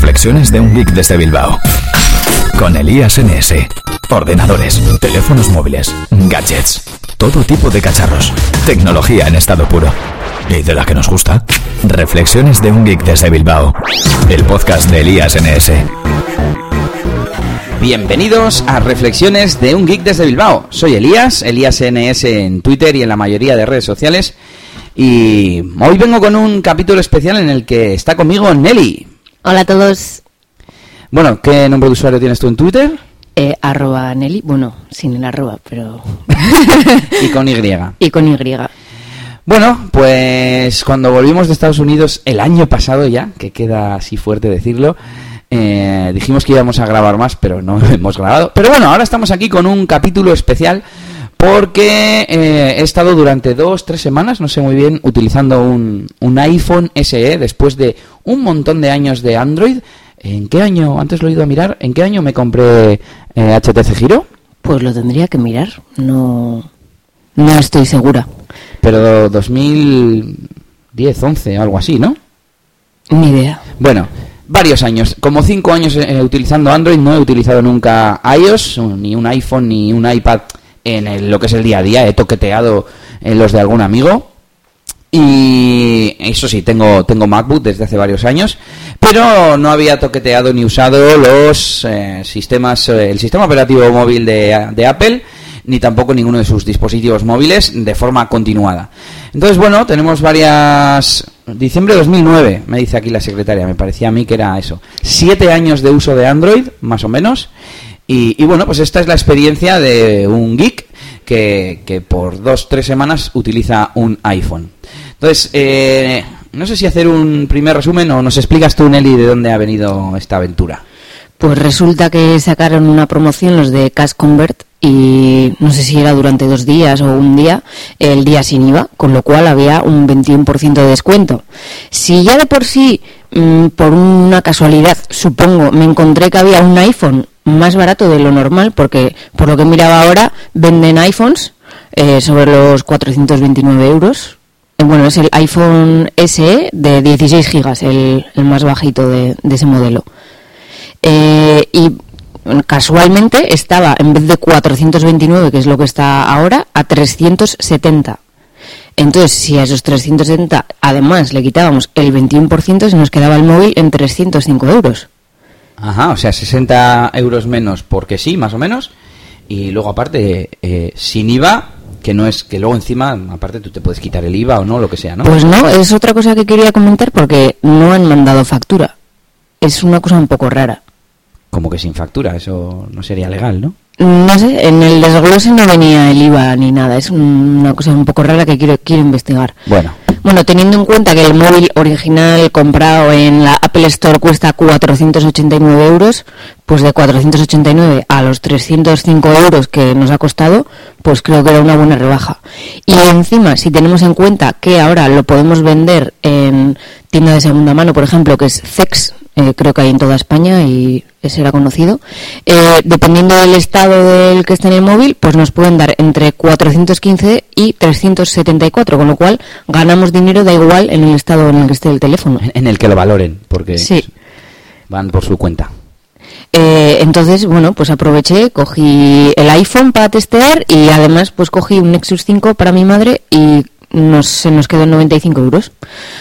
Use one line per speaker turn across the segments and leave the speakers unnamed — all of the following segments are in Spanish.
Reflexiones de un geek desde Bilbao. Con Elías NS. Ordenadores, teléfonos móviles, gadgets, todo tipo de cacharros. Tecnología en estado puro. ¿Y de la que nos gusta? Reflexiones de un geek desde Bilbao. El podcast de Elías NS.
Bienvenidos a Reflexiones de un Geek desde Bilbao. Soy Elías, Elías NS en Twitter y en la mayoría de redes sociales. Y hoy vengo con un capítulo especial en el que está conmigo Nelly.
Hola a todos.
Bueno, ¿qué nombre de usuario tienes tú en Twitter?
Eh, arroba Nelly, bueno, sin el arroba, pero...
y con Y.
y con Y.
Bueno, pues cuando volvimos de Estados Unidos el año pasado ya, que queda así fuerte decirlo, eh, dijimos que íbamos a grabar más, pero no hemos grabado. Pero bueno, ahora estamos aquí con un capítulo especial porque eh, he estado durante dos, tres semanas, no sé muy bien, utilizando un, un iPhone SE después de un montón de años de Android. ¿En qué año, antes lo he ido a mirar, en qué año me compré eh, HTC Giro?
Pues lo tendría que mirar, no, no estoy segura.
Pero 2010, 11, algo así, ¿no?
Ni idea.
Bueno, varios años, como cinco años eh, utilizando Android, no he utilizado nunca iOS, ni un iPhone, ni un iPad en el- lo que es el día a día. He toqueteado en los de algún amigo. Y eso sí, tengo, tengo MacBook desde hace varios años, pero no había toqueteado ni usado los eh, sistemas, eh, el sistema operativo móvil de, de Apple, ni tampoco ninguno de sus dispositivos móviles de forma continuada. Entonces, bueno, tenemos varias... Diciembre de 2009, me dice aquí la secretaria, me parecía a mí que era eso. Siete años de uso de Android, más o menos. Y, y bueno, pues esta es la experiencia de un geek que, que por dos, tres semanas utiliza un iPhone. Entonces, eh, no sé si hacer un primer resumen o nos explicas tú, Nelly, de dónde ha venido esta aventura.
Pues resulta que sacaron una promoción los de Cash Convert y no sé si era durante dos días o un día, el día sin IVA, con lo cual había un 21% de descuento. Si ya de por sí, mm, por una casualidad, supongo, me encontré que había un iPhone más barato de lo normal, porque por lo que miraba ahora, venden iPhones eh, sobre los 429 euros. Eh, Bueno, es el iPhone SE de 16 gigas, el, más bajito de- de ese modelo. Eh, y casualmente estaba, en vez de 429, que es lo que está ahora, a 370. Entonces, si a esos 370 además le quitábamos el 21%, se nos quedaba el móvil en 305 euros.
Ajá, o sea, 60 euros menos porque sí, más o menos. Y luego aparte, eh, sin IVA, que no es que luego encima, aparte tú te puedes quitar el IVA o no, lo que sea, ¿no?
Pues no, es otra cosa que quería comentar porque no han mandado factura. Es una cosa un poco rara.
Como que sin factura, eso no sería legal, ¿no?
No sé, en el desglose no venía el IVA ni nada. Es un- una cosa un poco rara que quiero, quiero investigar.
Bueno,
Bueno, teniendo en cuenta que el móvil original comprado en la Apple Store cuesta 489 euros, pues de 489 a los 305 euros que nos ha costado, pues creo que era una buena rebaja. Y encima, si tenemos en cuenta que ahora lo podemos vender en tienda de segunda mano, por ejemplo, que es CEX, eh, creo que hay en toda España y será conocido, eh, dependiendo del estado del que esté en el móvil, pues nos pueden dar entre 415 y 374, con lo cual ganamos dinero, da igual en el estado en el que esté el teléfono.
en el que lo valoren, porque
Sí.
van por su cuenta.
Eh, entonces, bueno, pues aproveché, cogí el iPhone para testear y además pues cogí un Nexus 5 para mi madre y nos, se nos quedó en 95 euros.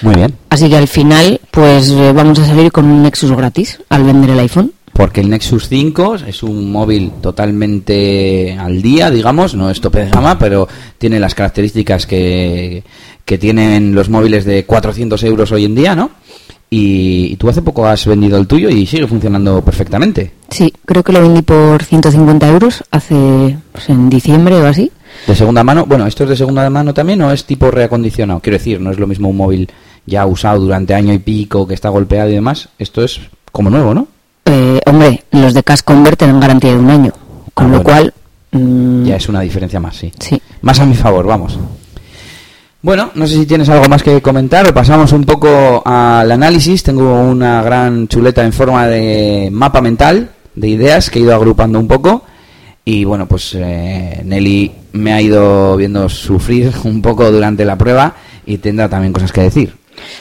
Muy bien.
Así que al final, pues eh, vamos a salir con un Nexus gratis al vender el iPhone.
Porque el Nexus 5 es un móvil totalmente al día, digamos, no es tope de gama, pero tiene las características que, que tienen los móviles de 400 euros hoy en día, ¿no? Y, y tú hace poco has vendido el tuyo y sigue funcionando perfectamente.
Sí, creo que lo vendí por 150 euros hace pues, en diciembre o así.
De segunda mano, bueno, ¿esto es de segunda mano también o es tipo reacondicionado? Quiero decir, no es lo mismo un móvil ya usado durante año y pico que está golpeado y demás. Esto es como nuevo, ¿no?
Eh, hombre, los de Cash Convert tienen garantía de un año, con
Ah,
lo
bueno.
cual... mm,
Ya es una diferencia más, sí.
Sí.
Más a mi favor, vamos. Bueno, no sé si tienes algo más que comentar pasamos un poco al análisis. Tengo una gran chuleta en forma de mapa mental de ideas que he ido agrupando un poco. Y bueno, pues eh, Nelly me ha ido viendo sufrir un poco durante la prueba y tendrá también cosas que decir.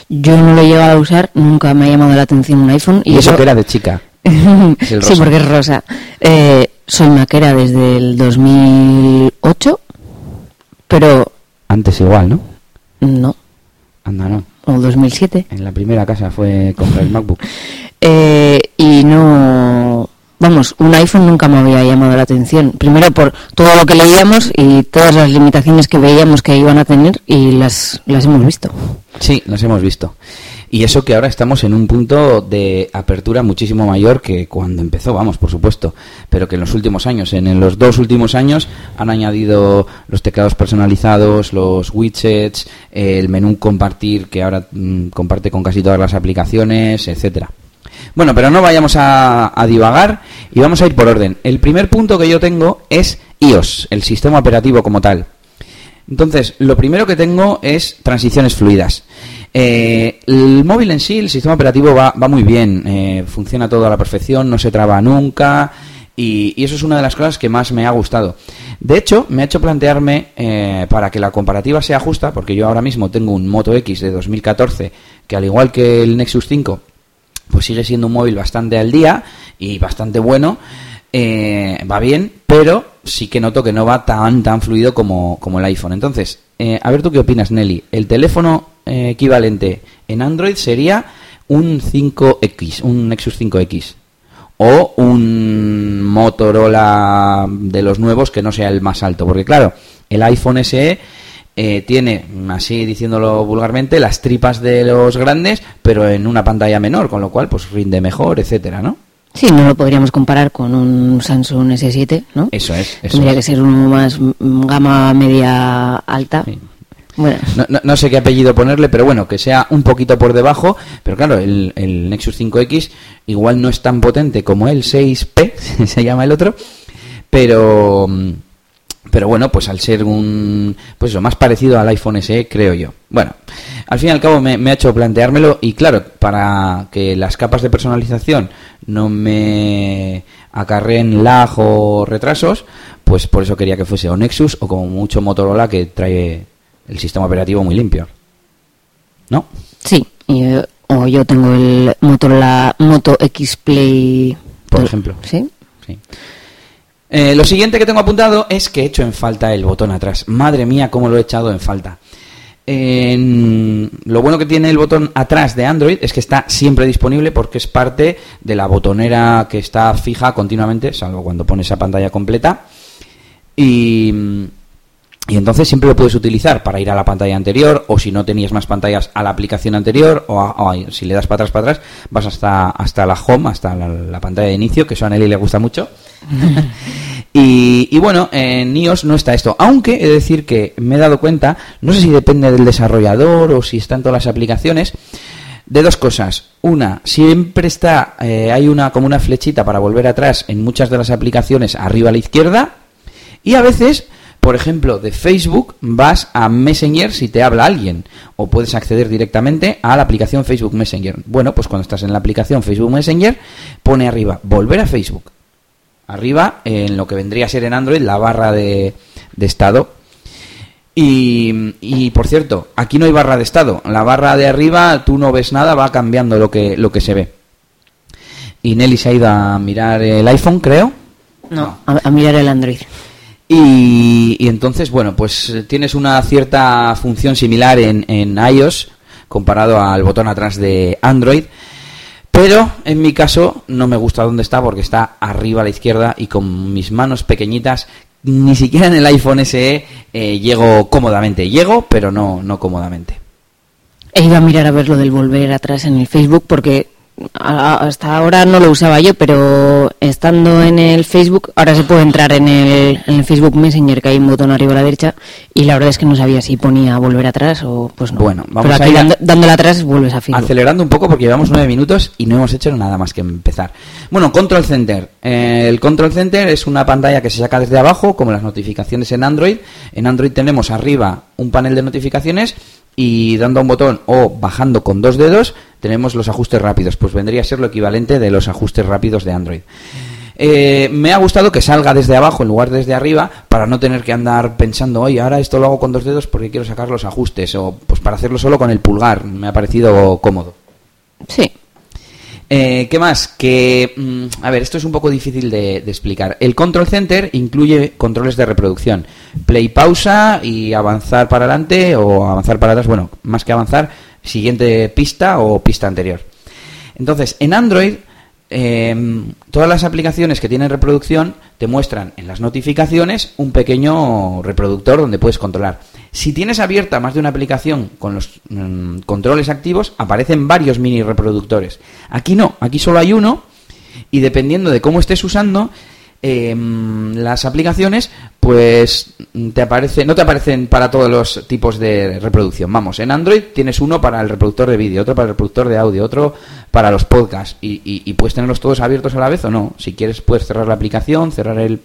Yo no lo he llegado a usar, nunca me ha llamado la atención un iPhone.
Y, eso, que era de chica. Es el
sí, porque es rosa. Eh, soy maquera desde el 2008, pero
Antes igual, ¿no?
No,
Anda, no.
o 2007.
En la primera casa fue comprar el MacBook.
Eh, y no. Vamos, un iPhone nunca me había llamado la atención. Primero por todo lo que leíamos y todas las limitaciones que veíamos que iban a tener y las, las hemos visto.
Sí, las hemos visto. Y eso que ahora estamos en un punto de apertura muchísimo mayor que cuando empezó, vamos, por supuesto, pero que en los últimos años, en los dos últimos años, han añadido los teclados personalizados, los widgets, el menú compartir que ahora mm, comparte con casi todas las aplicaciones, etcétera. Bueno, pero no vayamos a, a divagar y vamos a ir por orden. El primer punto que yo tengo es iOS, el sistema operativo como tal. Entonces, lo primero que tengo es transiciones fluidas. Eh, el móvil en sí, el sistema operativo va, muy bien, eh, funciona todo a la perfección, no se traba nunca y, eso es una de las cosas que más me ha gustado. De hecho, me ha hecho plantearme eh, para que la comparativa sea justa, porque yo ahora mismo tengo un Moto X de 2014 que al igual que el Nexus 5, pues sigue siendo un móvil bastante al día y bastante bueno. va bien, pero sí que noto que no va tan tan fluido como, como el iPhone. Entonces, a ver tú qué opinas, Nelly. El teléfono eh, equivalente en Android sería un 5X, un Nexus 5X. O un Motorola de los nuevos que no sea el más alto. Porque claro, el iPhone SE eh, tiene, así diciéndolo vulgarmente, las tripas de los grandes, pero en una pantalla menor, con lo cual pues rinde mejor, etcétera, ¿no?
Sí, no lo podríamos comparar con un Samsung S7, ¿no?
Eso es. Eso
Tendría
es.
que ser uno más gama media alta.
Sí. No, no- sé qué apellido ponerle, pero bueno, que sea un poquito por debajo. Pero claro, el, el Nexus 5X igual no es tan potente como el 6P, se llama el otro. Pero, pero bueno, pues al ser un, pues eso, más parecido al iPhone SE, creo yo. Bueno, al fin y al cabo me, me ha hecho planteármelo y claro, para que las capas de personalización no me acarreen lag o retrasos, pues por eso quería que fuese o Nexus o como mucho Motorola que trae el sistema operativo muy limpio. ¿No?
sí. eh, o yo tengo el Motorola Moto X Play.
Por ejemplo.
Sí.
Sí. Eh, lo siguiente que tengo apuntado es que he hecho en falta el botón atrás. Madre mía, cómo lo he echado en falta. En- lo bueno que tiene el botón atrás de Android es que está siempre disponible porque es parte de la botonera que está fija continuamente, salvo cuando pones esa pantalla completa. Y, y entonces siempre lo puedes utilizar para ir a la pantalla anterior o si no tenías más pantallas a la aplicación anterior o, a- o a- si le das para atrás para atrás vas hasta, hasta la home, hasta la, la pantalla de inicio, que eso a Nelly le gusta mucho. y, y bueno, en iOS no está esto, aunque he de decir que me he dado cuenta, no sé si depende del desarrollador o si está en todas las aplicaciones, de dos cosas. Una, siempre está, eh, hay una como una flechita para volver atrás en muchas de las aplicaciones arriba a la izquierda. Y a veces, por ejemplo, de Facebook vas a Messenger si te habla alguien. O puedes acceder directamente a la aplicación Facebook Messenger. Bueno, pues cuando estás en la aplicación Facebook Messenger, pone arriba, volver a Facebook. Arriba, en lo que vendría a ser en Android, la barra de, de estado. Y, y, por cierto, aquí no hay barra de estado. La barra de arriba tú no ves nada, va cambiando lo que, lo que se ve. Y Nelly se ha ido a mirar el iPhone, creo.
No, a, a mirar el Android.
Y, entonces, bueno, pues eh, tienes una cierta función similar en, en iOS comparado al botón atrás de Android. Pero en mi caso no me gusta dónde está porque está arriba a la izquierda y con mis manos pequeñitas ni siquiera en el iPhone SE eh, llego cómodamente. Llego, pero no, no cómodamente.
He ido a mirar a ver lo del volver atrás en el Facebook porque hasta ahora no lo usaba yo, pero estando en el Facebook, ahora se puede entrar en el, en el Facebook Messenger, que hay un botón arriba a la derecha, y la verdad es que no sabía si ponía volver atrás o pues no.
Bueno, vamos
pero
a
aquí
ir a-
dando- dándole atrás vuelves a Facebook.
Acelerando un poco porque llevamos nueve minutos y no hemos hecho nada más que empezar. Bueno, Control Center. Eh, el Control Center es una pantalla que se saca desde abajo, como las notificaciones en Android. En Android tenemos arriba un panel de notificaciones y dando un botón o bajando con dos dedos tenemos los ajustes rápidos. Pues vendría a ser lo equivalente de los ajustes rápidos de Android. Eh, me ha gustado que salga desde abajo en lugar de desde arriba para no tener que andar pensando, oye, ahora esto lo hago con dos dedos porque quiero sacar los ajustes o pues para hacerlo solo con el pulgar. Me ha parecido cómodo.
Sí.
Eh, ¿Qué más? Que, mm, a ver, esto es un poco difícil de, de explicar. El Control Center incluye controles de reproducción. Play, pausa y avanzar para adelante o avanzar para atrás. Bueno, más que avanzar, siguiente pista o pista anterior. Entonces, en Android, eh, todas las aplicaciones que tienen reproducción te muestran en las notificaciones un pequeño reproductor donde puedes controlar. Si tienes abierta más de una aplicación con los mm, controles activos, aparecen varios mini reproductores. Aquí no, aquí solo hay uno y dependiendo de cómo estés usando eh, las aplicaciones, pues te aparece, no te aparecen para todos los tipos de reproducción. Vamos, en Android tienes uno para el reproductor de vídeo, otro para el reproductor de audio, otro para los podcasts y, y- puedes tenerlos todos abiertos a la vez o no. Si quieres puedes cerrar la aplicación, cerrar el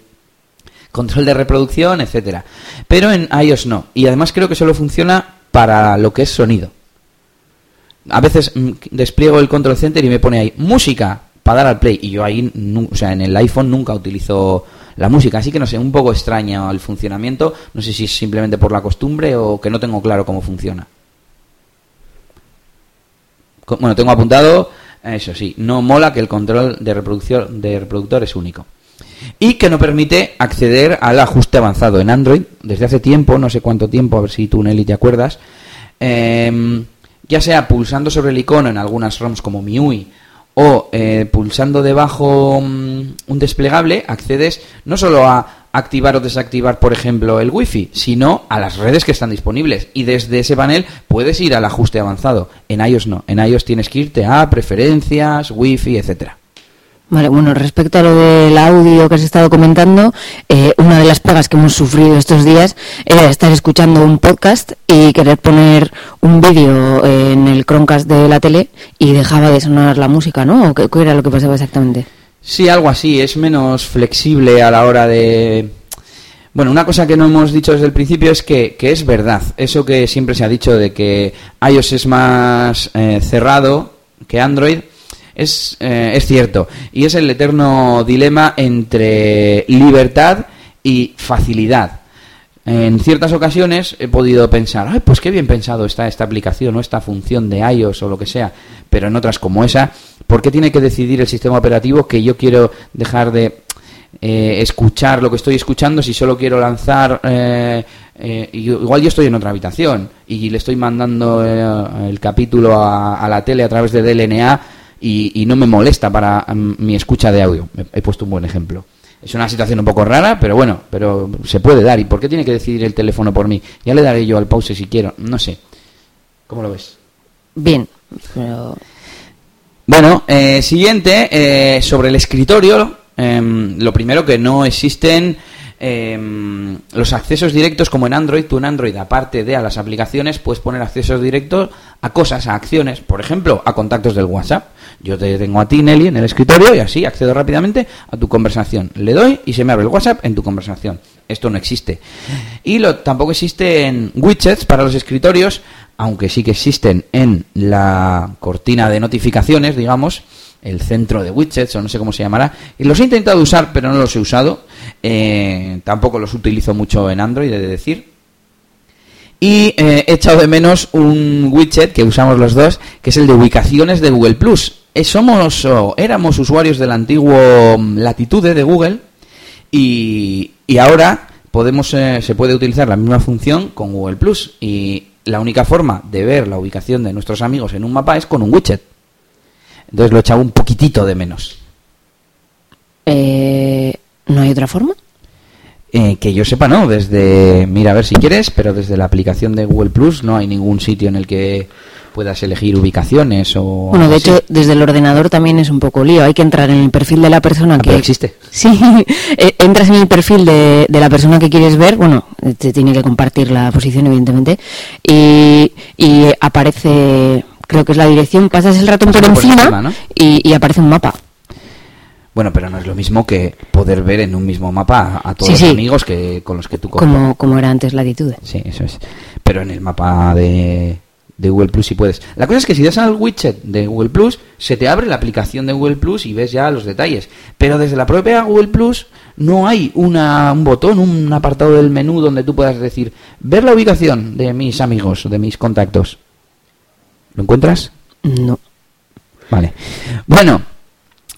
control de reproducción, etcétera. Pero en iOS no. Y además creo que solo funciona para lo que es sonido. A veces mm, despliego el control center y me pone ahí música para dar al play. Y yo ahí, o sea, en el iPhone nunca utilizo la música, así que no sé, un poco extraño el funcionamiento, no sé si es simplemente por la costumbre o que no tengo claro cómo funciona. Bueno, tengo apuntado, eso sí, no mola que el control de reproducción de reproductor es único. Y que no permite acceder al ajuste avanzado en Android. Desde hace tiempo, no sé cuánto tiempo, a ver si tú Nelly te acuerdas, em, ya sea pulsando sobre el icono en algunas ROMs como MIUI o eh, pulsando debajo mm, un desplegable, accedes no solo a activar o desactivar, por ejemplo, el Wi-Fi, sino a las redes que están disponibles. Y desde ese panel puedes ir al ajuste avanzado. En iOS no. En iOS tienes que irte a preferencias, Wi-Fi, etcétera.
Vale, bueno, respecto a lo del audio que has estado comentando, eh, una de las pegas que hemos sufrido estos días era estar escuchando un podcast y querer poner un vídeo en el Chromecast de la tele y dejaba de sonar la música, ¿no? ¿O qué, qué era lo que pasaba exactamente?
Sí, algo así, es menos flexible a la hora de... Bueno, una cosa que no hemos dicho desde el principio es que, que es verdad, eso que siempre se ha dicho de que iOS es más eh, cerrado que Android, es, eh, es cierto, y es el eterno dilema entre libertad y facilidad. En ciertas ocasiones he podido pensar, ay, pues qué bien pensado está esta aplicación o esta función de iOS o lo que sea, pero en otras como esa, ¿por qué tiene que decidir el sistema operativo que yo quiero dejar de eh, escuchar lo que estoy escuchando si solo quiero lanzar eh, eh, igual yo estoy en otra habitación y le estoy mandando eh, el capítulo a, a la tele a través de DLNA y, y no me molesta para mm, mi escucha de audio. He- puesto un buen ejemplo. Es una situación un poco rara, pero bueno, pero se puede dar. ¿Y por qué tiene que decidir el teléfono por mí? Ya le daré yo al pause si quiero. No sé. ¿Cómo lo ves?
Bien, pero
Bueno, eh, siguiente, eh, sobre el escritorio, em, lo primero que no existen em, los accesos directos como en Android. Tú en Android, aparte de a las aplicaciones, puedes poner accesos directos a cosas, a acciones, por ejemplo, a contactos del WhatsApp. Yo te tengo a ti, Nelly, en el escritorio y así accedo rápidamente a tu conversación. Le doy y se me abre el WhatsApp en tu conversación. Esto no existe. Y lo, tampoco existen widgets para los escritorios, aunque sí que existen en la cortina de notificaciones, digamos, el centro de widgets o no sé cómo se llamará. Y los he intentado usar, pero no los he usado. Eh, tampoco los utilizo mucho en Android, he de decir. Y eh, he echado de menos un widget que usamos los dos, que es el de ubicaciones de Google Plus. Eh, somos éramos usuarios del antiguo mm, Latitude de Google y, y ahora podemos eh, se puede utilizar la misma función con Google Plus y la única forma de ver la ubicación de nuestros amigos en un mapa es con un widget. Entonces lo he echado un poquitito de menos.
eh, ¿no hay otra forma?
Eh, que yo sepa, no. Desde, mira a ver si quieres, pero desde la aplicación de Google Plus no hay ningún sitio en el que puedas elegir ubicaciones o.
Bueno, de
así.
hecho, desde el ordenador también es un poco lío. Hay que entrar en el perfil de la persona
Ah,
que...
pero existe.
Sí, eh, entras en el perfil de, de la persona que quieres ver, bueno, te tiene que compartir la posición, evidentemente, y, y aparece, creo que es la dirección, pasas el ratón por encima,
encima, ¿no?
y, y aparece un mapa.
Bueno, pero no es lo mismo que poder ver en un mismo mapa a, todos
Sí,
los
sí.
amigos que con los que tú
Como, como era antes Latitude.
Sí, eso es. Pero en el mapa de, de Google Plus si puedes. La cosa es que si das al widget de Google Plus, se te abre la aplicación de Google Plus y ves ya los detalles. Pero desde la propia Google Plus no hay una, un botón, un apartado del menú donde tú puedas decir, ver la ubicación de mis amigos, de mis contactos. ¿Lo encuentras?
No.
Vale. Bueno,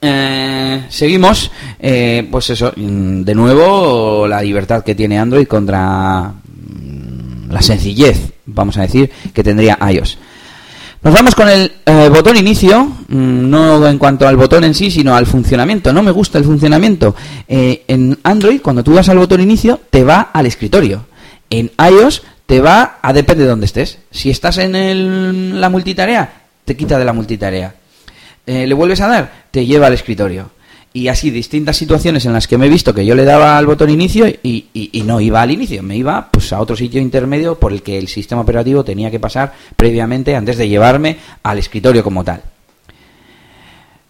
eh, seguimos. Eh, pues eso, mm, de nuevo, la libertad que tiene Android contra mm, la sencillez, vamos a decir, que tendría iOS. Nos vamos con el eh, botón inicio, mm, no en cuanto al botón en sí, sino al funcionamiento. No me gusta el funcionamiento. En Android, cuando tú vas al botón inicio, te va al escritorio. En iOS te va a depende de dónde estés. Si estás en la multitarea, te quita de la multitarea. Eh, le vuelves a dar, te lleva al escritorio. Y así distintas situaciones en las que me he visto que yo le daba al botón inicio y, y- y no iba al inicio, me iba pues a otro sitio intermedio por el que el sistema operativo tenía que pasar previamente antes de llevarme al escritorio como tal.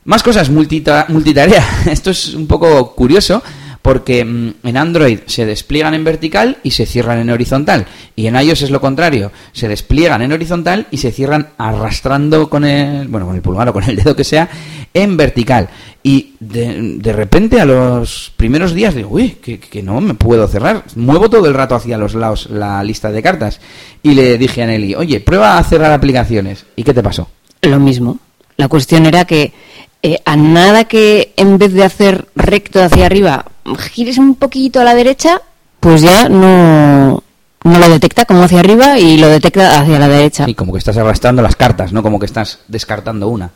Más cosas, multita- multitarea. Esto es un poco curioso porque mm, en Android se despliegan en vertical y se cierran en horizontal. Y en iOS es lo contrario. Se despliegan en horizontal y se cierran arrastrando con el, bueno, con el pulgar o con el dedo que sea en vertical. Y de, repente a los primeros días digo, uy, que, que no me puedo cerrar. Muevo todo el rato hacia los lados la lista de cartas. Y le dije a Nelly, oye, prueba a cerrar aplicaciones. ¿Y qué te pasó?
Lo mismo. La cuestión era que eh, a nada que en vez de hacer recto hacia arriba, gires un poquito a la derecha, pues ya no, no lo detecta como hacia arriba y lo detecta hacia la derecha.
Sí, como que estás arrastrando las cartas, no como que estás descartando una.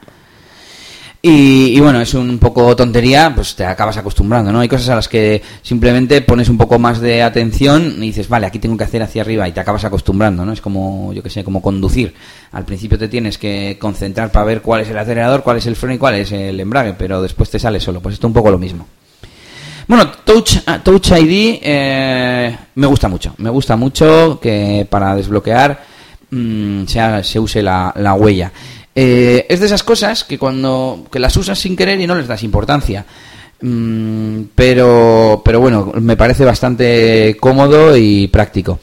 Y, y bueno, es un poco tontería, pues te acabas acostumbrando, ¿no? Hay cosas a las que simplemente pones un poco más de atención y dices, vale, aquí tengo que hacer hacia arriba y te acabas acostumbrando, ¿no? Es como, yo que sé, como conducir. Al principio te tienes que concentrar para ver cuál es el acelerador, cuál es el freno y cuál es el embrague, pero después te sale solo. Pues esto es un poco lo mismo. Bueno, Touch, ah, Touch ID eh, me gusta mucho. Me gusta mucho que para desbloquear mm, se, use la, la huella. Eh, es de esas cosas que cuando que las usas sin querer y no les das importancia. Mm, pero, pero bueno, me parece bastante cómodo y práctico.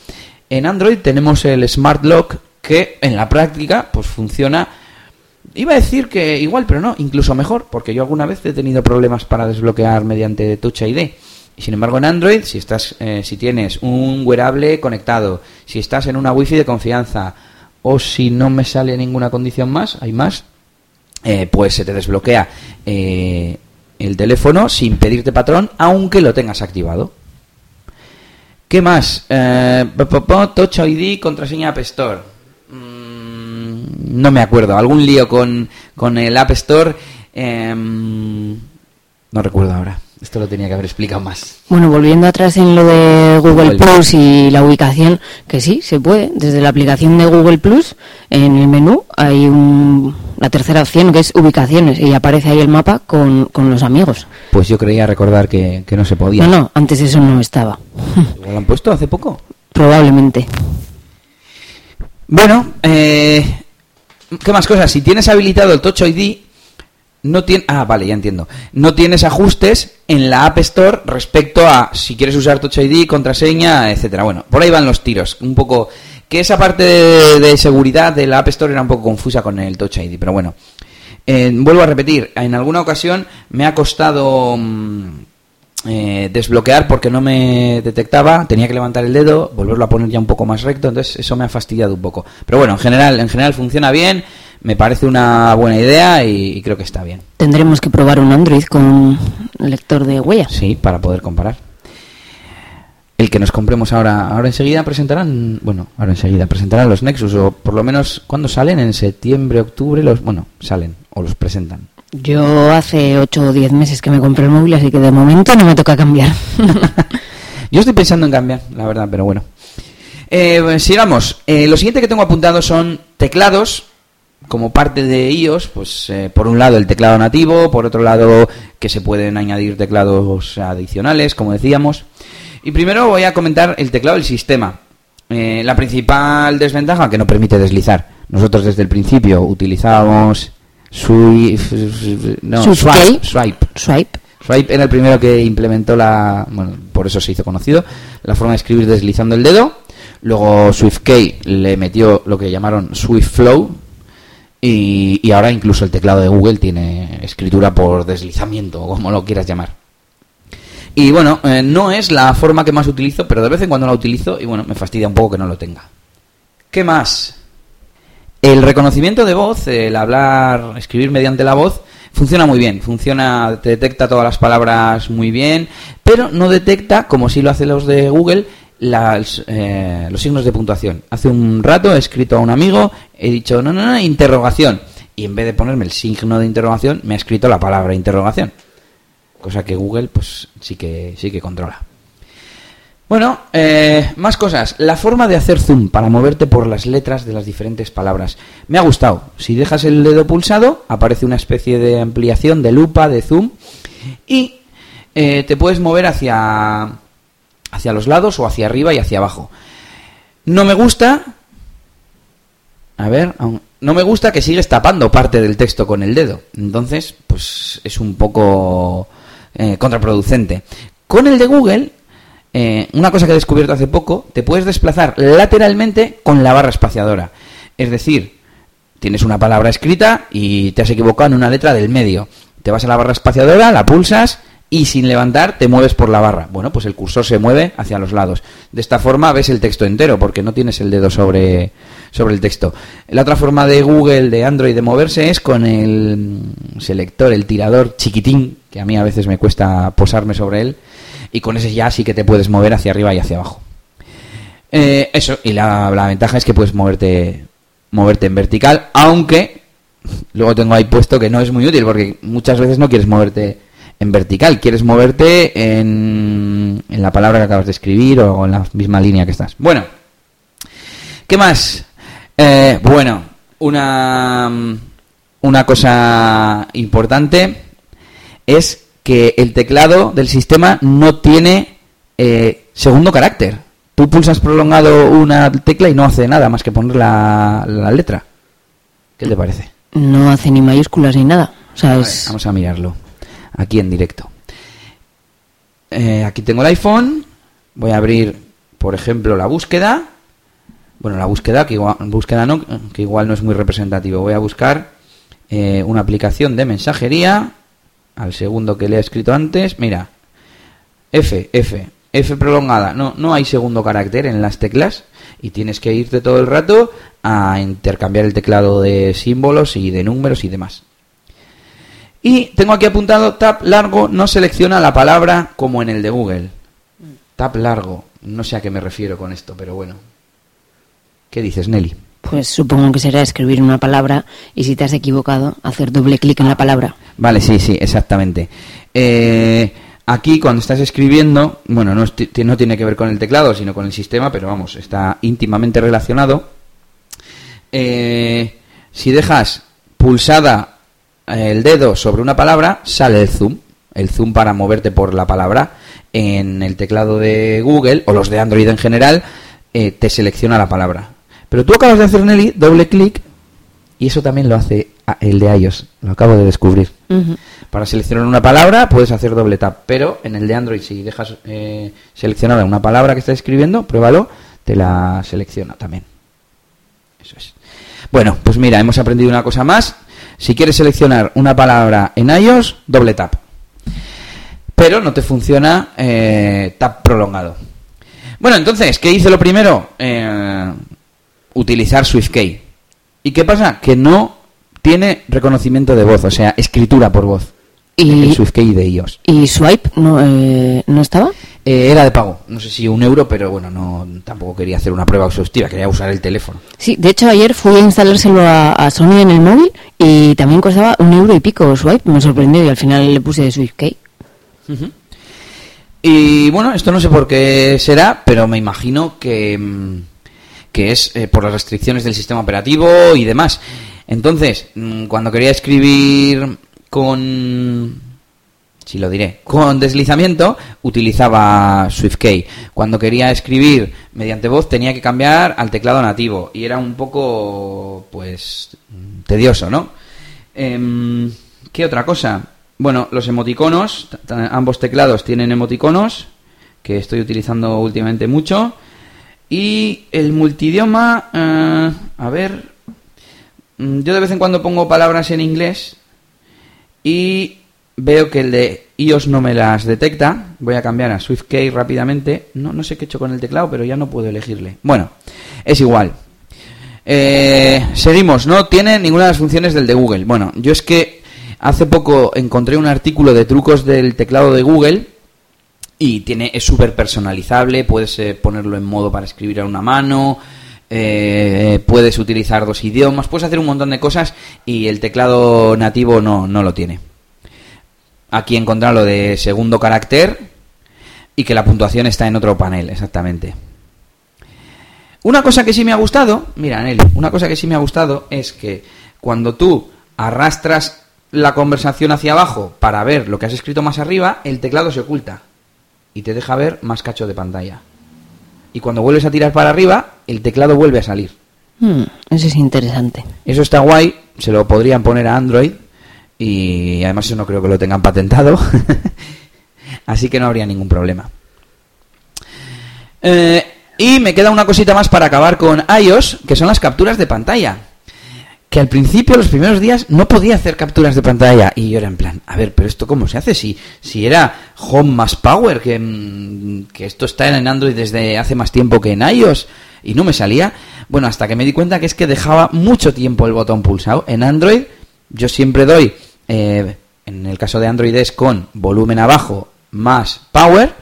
En Android tenemos el Smart Lock que en la práctica pues funciona Iba a decir que igual, pero no, incluso mejor, porque yo alguna vez he tenido problemas para desbloquear mediante Touch ID. Y sin embargo en Android, si estás, eh, si tienes un wearable conectado, si estás en una wifi de confianza, o si no me sale ninguna condición más, hay más, eh, pues se te desbloquea eh, el teléfono sin pedirte patrón, aunque lo tengas activado. ¿Qué más? Eh, Touch ID, contraseña App Store. No me acuerdo. Algún lío con, con el App Store. em, no recuerdo ahora. Esto lo tenía que haber explicado más.
Bueno, volviendo atrás en lo de Google
Google.
Plus y la ubicación, que sí, se puede. Desde la aplicación de Google Plus, en el menú hay un, la tercera opción que es ubicaciones y aparece ahí el mapa con, con los amigos.
Pues yo creía recordar que, que no se podía.
No, no, antes eso no estaba.
¿Lo han puesto hace poco?
Probablemente.
Bueno, eh, ¿qué más cosas? Si tienes habilitado el Touch ID, no tiene, ah, vale, ya entiendo. No tienes ajustes en la App Store respecto a si quieres usar Touch ID, contraseña, etcétera. Bueno, por ahí van los tiros. Un poco que esa parte de, seguridad de la App Store era un poco confusa con el Touch ID, pero bueno. Eh, vuelvo a repetir, en alguna ocasión me ha costado mm, eh, desbloquear porque no me detectaba, tenía que levantar el dedo, volverlo a poner ya un poco más recto, entonces eso me ha fastidiado un poco. Pero bueno, en general, en general funciona bien, me parece una buena idea y, y creo que está bien.
Tendremos que probar un Android con lector de huella.
Sí, para poder comparar. El que nos compremos ahora, ahora enseguida presentarán, bueno, ahora enseguida presentarán los Nexus o por lo menos cuando salen en septiembre, octubre, los, bueno, salen o los presentan.
Yo hace 8 o 10 meses que me compré el móvil, así que de momento no me toca cambiar.
Yo estoy pensando en cambiar, la verdad, pero bueno. Eh, pues, sigamos. Eh, lo siguiente que tengo apuntado son teclados. Como parte de iOS, pues eh, por un lado el teclado nativo, por otro lado que se pueden añadir teclados adicionales, como decíamos. Y primero voy a comentar el teclado del sistema. La principal desventaja que no permite deslizar. Nosotros desde el principio utilizábamos swipe, no,
Swipe
swipe, swipe,
Swipe.
Era el primero que implementó la, bueno, por eso se hizo conocido, la forma de escribir deslizando el dedo. Luego SwiftKey le metió lo que llamaron SwiftFlow y, y ahora incluso el teclado de Google tiene escritura por deslizamiento, o como lo quieras llamar. Y bueno, eh, no es la forma que más utilizo, pero de vez en cuando la utilizo y bueno, me fastidia un poco que no lo tenga. ¿Qué más? El reconocimiento de voz, el hablar, escribir mediante la voz, funciona muy bien. Funciona, te detecta todas las palabras muy bien, pero no detecta, como si lo hacen los de Google, las, eh, los signos de puntuación. Hace un rato he escrito a un amigo, he dicho, no, no, no, interrogación. Y en vez de ponerme el signo de interrogación, me ha escrito la palabra interrogación. Cosa que Google, pues sí que, sí que controla. Bueno, eh, más cosas. La forma de hacer zoom para moverte por las letras de las diferentes palabras. Me ha gustado. Si dejas el dedo pulsado, aparece una especie de ampliación, de lupa, de zoom. Y eh, te puedes mover hacia, hacia los lados o hacia arriba y hacia abajo. No me gusta. A ver, no me gusta que sigues tapando parte del texto con el dedo. Entonces, pues es un poco eh, contraproducente. Con el de Google, eh, una cosa que he descubierto hace poco, te puedes desplazar lateralmente con la barra espaciadora. Es decir, tienes una palabra escrita y te has equivocado en una letra del medio. Te vas a la barra espaciadora, la pulsas y sin levantar te mueves por la barra. Bueno, pues el cursor se mueve hacia los lados. De esta forma ves el texto entero porque no tienes el dedo sobre, sobre el texto. La otra forma de Google, de Android de moverse es con el selector, el tirador chiquitín, que a mí a veces me cuesta posarme sobre él, y con ese ya sí que te puedes mover hacia arriba y hacia abajo. Eh, eso, y la, la ventaja es que puedes moverte, moverte en vertical, aunque luego tengo ahí puesto que no es muy útil porque muchas veces no quieres moverte en vertical, quieres moverte en, en la palabra que acabas de escribir o en la misma línea que estás. Bueno, ¿qué más? Eh, bueno, una, una cosa importante es que el teclado del sistema no tiene eh, segundo carácter. Tú pulsas prolongado una tecla y no hace nada más que poner la, la letra. ¿Qué te parece?
No hace ni mayúsculas ni nada. O sea,
A ver,
es...
Vamos a mirarlo aquí en directo. Eh, aquí tengo el iPhone. Voy a abrir, por ejemplo, la búsqueda. Bueno, la búsqueda, que igual, búsqueda no, que igual no es muy representativo. Voy a buscar eh, una aplicación de mensajería. Al segundo que le he escrito antes. Mira. F, F, F prolongada. No, no hay segundo carácter en las teclas. Y tienes que irte todo el rato a intercambiar el teclado de símbolos y de números y demás. Y tengo aquí apuntado tab largo no selecciona la palabra como en el de Google. Tab largo. No sé a qué me refiero con esto, pero bueno. ¿Qué dices, Nelly?
Pues supongo que será escribir una palabra y si te has equivocado, hacer doble clic en la palabra.
Vale, sí, sí, exactamente. Eh, aquí cuando estás escribiendo, bueno, no, tiene que ver con el teclado, sino con el sistema, pero vamos, está íntimamente relacionado. Eh, si dejas pulsada eh, el dedo sobre una palabra, sale el zoom. El zoom para moverte por la palabra. En el teclado de Google, o los de Android en general, eh, te selecciona la palabra. Pero tú acabas de hacer, Nelly, doble clic, y eso también lo hace el de iOS. Lo acabo de descubrir. Para seleccionar una palabra puedes hacer doble tap, pero en el de Android si dejas eh, seleccionada una palabra que estás escribiendo, pruébalo, te la selecciona también. Eso es. Bueno, pues mira, hemos aprendido una cosa más. Si quieres seleccionar una palabra en iOS, doble tap. Pero no te funciona eh, tap prolongado. Bueno, entonces, ¿qué hice lo primero? Eh, utilizar SwiftKey. ¿Y qué pasa? Que no tiene reconocimiento de voz, o sea, escritura por voz.
Y-
El SwiftKey de iOS.
¿Y Swipe no, eh, no estaba?
Eh, era de pago, no sé si un euro, pero bueno, no tampoco quería hacer una prueba exhaustiva, quería usar el teléfono.
Sí, de hecho ayer fui a instalárselo a, a Sony en el móvil y también costaba un euro y pico Swipe. Me sorprendió y al final le puse de SwiftKey.
Y bueno, esto no sé por qué será, pero me imagino que, mm, que es eh, por las restricciones del sistema operativo y demás. Entonces, mm, cuando quería escribir con... Si lo diré, con deslizamiento utilizaba SwiftKey. Cuando quería escribir mediante voz tenía que cambiar al teclado nativo y era un poco, pues, tedioso, ¿no? Em, ¿Qué otra cosa? Bueno, los emoticonos, ambos teclados tienen emoticonos, que estoy utilizando últimamente mucho. Y el multidioma, eh, a ver, mm, yo de vez en cuando pongo palabras en inglés y veo que el de iOS no me las detecta. Voy a cambiar a SwiftKey rápidamente. No, no sé qué he hecho con el teclado, pero ya no puedo elegirle. Bueno, es igual. Eh, seguimos, no tiene ninguna de las funciones del de Google. Bueno, yo es que hace poco encontré un artículo de trucos del teclado de Google y tiene es súper personalizable. Puedes eh, ponerlo en modo para escribir a una mano. eh, puedes utilizar dos idiomas, puedes hacer un montón de cosas y el teclado nativo no, no lo tiene. Aquí encontrar lo de segundo carácter y que la puntuación está en otro panel, exactamente. Una cosa que sí me ha gustado, mira, Nelly, una cosa que sí me ha gustado es que cuando tú arrastras la conversación hacia abajo para ver lo que has escrito más arriba, el teclado se oculta y te deja ver más cacho de pantalla. Y cuando vuelves a tirar para arriba, el teclado vuelve a salir.
Hmm, eso es interesante.
Eso está guay, se lo podrían poner a Android y además eso no creo que lo tengan patentado, así que no habría ningún problema. Eh, y me queda una cosita más para acabar con iOS, que son las capturas de pantalla. Que al principio, los primeros días, no podía hacer capturas de pantalla. Y yo era en plan, a ver, pero esto cómo se hace si, si era Home más Power, que, mm, que esto está en Android desde hace más tiempo que en iOS. Y no me salía. Bueno, hasta que me di cuenta que es que dejaba mucho tiempo el botón pulsado. En Android, yo siempre doy, eh, en el caso de Android es con volumen abajo más Power.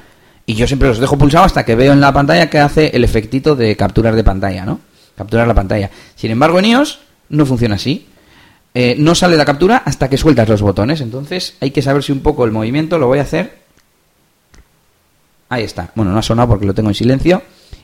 Y yo siempre los dejo pulsados hasta que veo en la pantalla que hace el efectito de capturar de pantalla, ¿no? Capturar la pantalla. Sin embargo, en iOS no funciona así. Eh, no sale la captura hasta que sueltas los botones. Entonces hay que saber si un poco el movimiento lo voy a hacer. Ahí está. Bueno, no ha sonado porque lo tengo en silencio.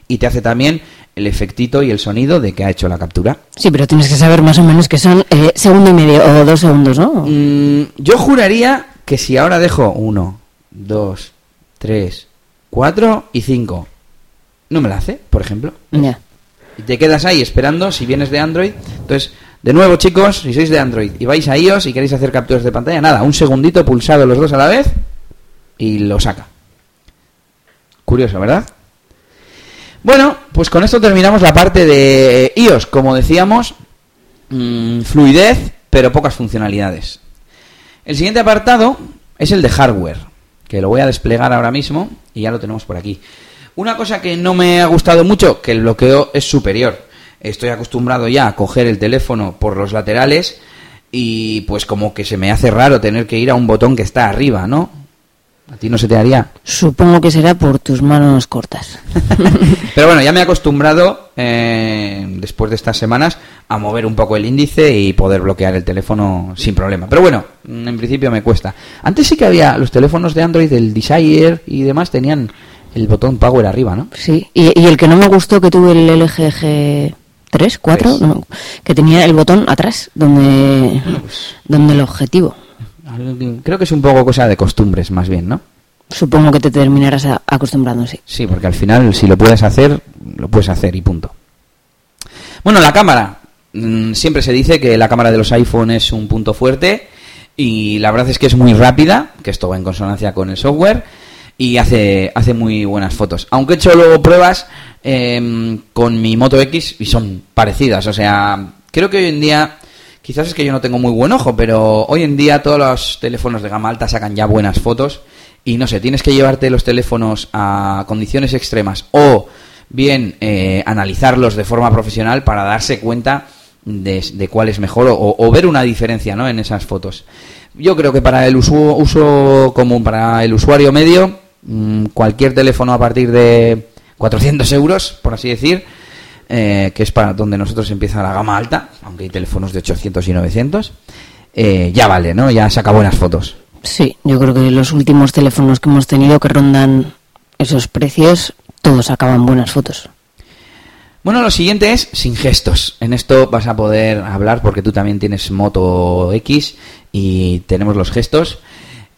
Y te hace también el efectito y el sonido de que ha hecho la captura.
Sí, pero tienes que saber más o menos que son eh, segundo y medio o dos segundos, ¿no?
Mm, yo juraría que si ahora dejo uno, dos, tres, cuatro y cinco, no me la hace, por ejemplo.
Ya.
Te quedas ahí esperando si vienes de Android. Entonces, de nuevo, chicos, si sois de Android y vais a iOS y queréis hacer capturas de pantalla, nada, un segundito pulsado los dos a la vez y lo saca. Curioso, ¿verdad? Bueno, pues con esto terminamos la parte de iOS. Como decíamos, mm, fluidez, pero pocas funcionalidades. El siguiente apartado es el de hardware, que lo voy a desplegar ahora mismo y ya lo tenemos por aquí. Una cosa que no me ha gustado mucho, que el bloqueo es superior. Estoy acostumbrado ya a coger el teléfono por los laterales y pues como que se me hace raro tener que ir a un botón que está arriba, ¿no? ¿A ti no se te haría?
Supongo que será por tus manos cortas.
Pero bueno, ya me he acostumbrado, eh, después de estas semanas, a mover un poco el índice y poder bloquear el teléfono sin problema. Pero bueno, en principio me cuesta. Antes sí que había los teléfonos de Android, el Desire y demás, tenían el botón Power arriba, ¿no?
Sí, y, y el que no me gustó que tuve el LG G3, 4,
Tres.
no, que tenía el botón atrás, donde, donde el objetivo.
Creo que es un poco cosa de costumbres, más bien, ¿no?
Supongo que te terminarás acostumbrando, sí.
Sí, porque al final, si lo puedes hacer, lo puedes hacer y punto. Bueno, la cámara. Mm, Siempre se dice que la cámara de los iPhone es un punto fuerte y la verdad es que es muy rápida, que esto va en consonancia con el software y hace, hace muy buenas fotos. Aunque he hecho luego pruebas em, con mi Moto X y son parecidas. O sea, creo que hoy en día, quizás es que yo no tengo muy buen ojo, pero hoy en día todos los teléfonos de gama alta sacan ya buenas fotos y no sé, tienes que llevarte los teléfonos a condiciones extremas o bien eh, analizarlos de forma profesional para darse cuenta de, de cuál es mejor o, o ver una diferencia ¿no? en esas fotos. Yo creo que para el uso, uso común, para el usuario medio, mm, cualquier teléfono a partir de 400 euros, por así decir, eh, que es para donde nosotros empieza la gama alta, aunque hay teléfonos de 800 y 900, eh, ya vale, ¿no? Ya saca buenas fotos.
Sí, yo creo que los últimos teléfonos que hemos tenido que rondan esos precios, todos sacaban buenas fotos.
Bueno, lo siguiente es sin gestos. En esto vas a poder hablar porque tú también tienes Moto X y tenemos los gestos.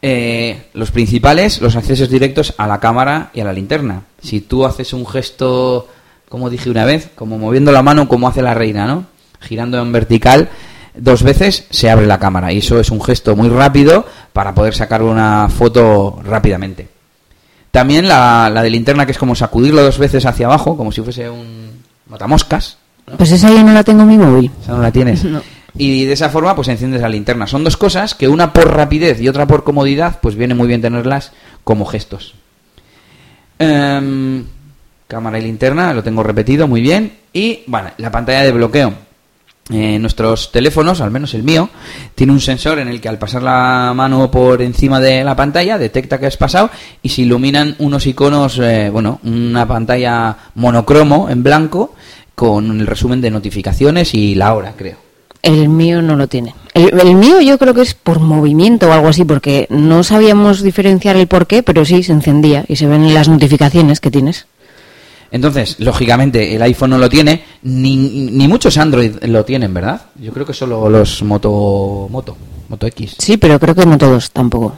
Eh, los principales, los accesos directos a la cámara y a la linterna. Si tú haces un gesto, como dije una vez, como moviendo la mano como hace la reina, ¿no? Girando en vertical dos veces se abre la cámara y eso es un gesto muy rápido para poder sacar una foto rápidamente. También la, la de linterna, que es como sacudirlo dos veces hacia abajo, como si fuese un matamoscas.
Pues esa yo no la tengo en mi móvil.
Esa no la tienes.
No.
Y de esa forma, pues enciendes la linterna. Son dos cosas que una por rapidez y otra por comodidad, pues viene muy bien tenerlas como gestos. Em, cámara y linterna, lo tengo repetido muy bien. Y, bueno, la pantalla de bloqueo. Eh, nuestros teléfonos, al menos el mío, tiene un sensor en el que al pasar la mano por encima de la pantalla detecta que has pasado y se iluminan unos iconos, eh, bueno, una pantalla monocromo en blanco con el resumen de notificaciones y la hora, creo.
El mío no lo tiene. El, el mío yo creo que es por movimiento o algo así, porque no sabíamos diferenciar el por qué, pero sí se encendía y se ven las notificaciones que tienes.
Entonces, lógicamente, el iPhone no lo tiene, ni, ni muchos Android lo tienen, ¿verdad? Yo creo que solo los Moto, Moto, Moto X.
Sí, pero creo que no todos tampoco.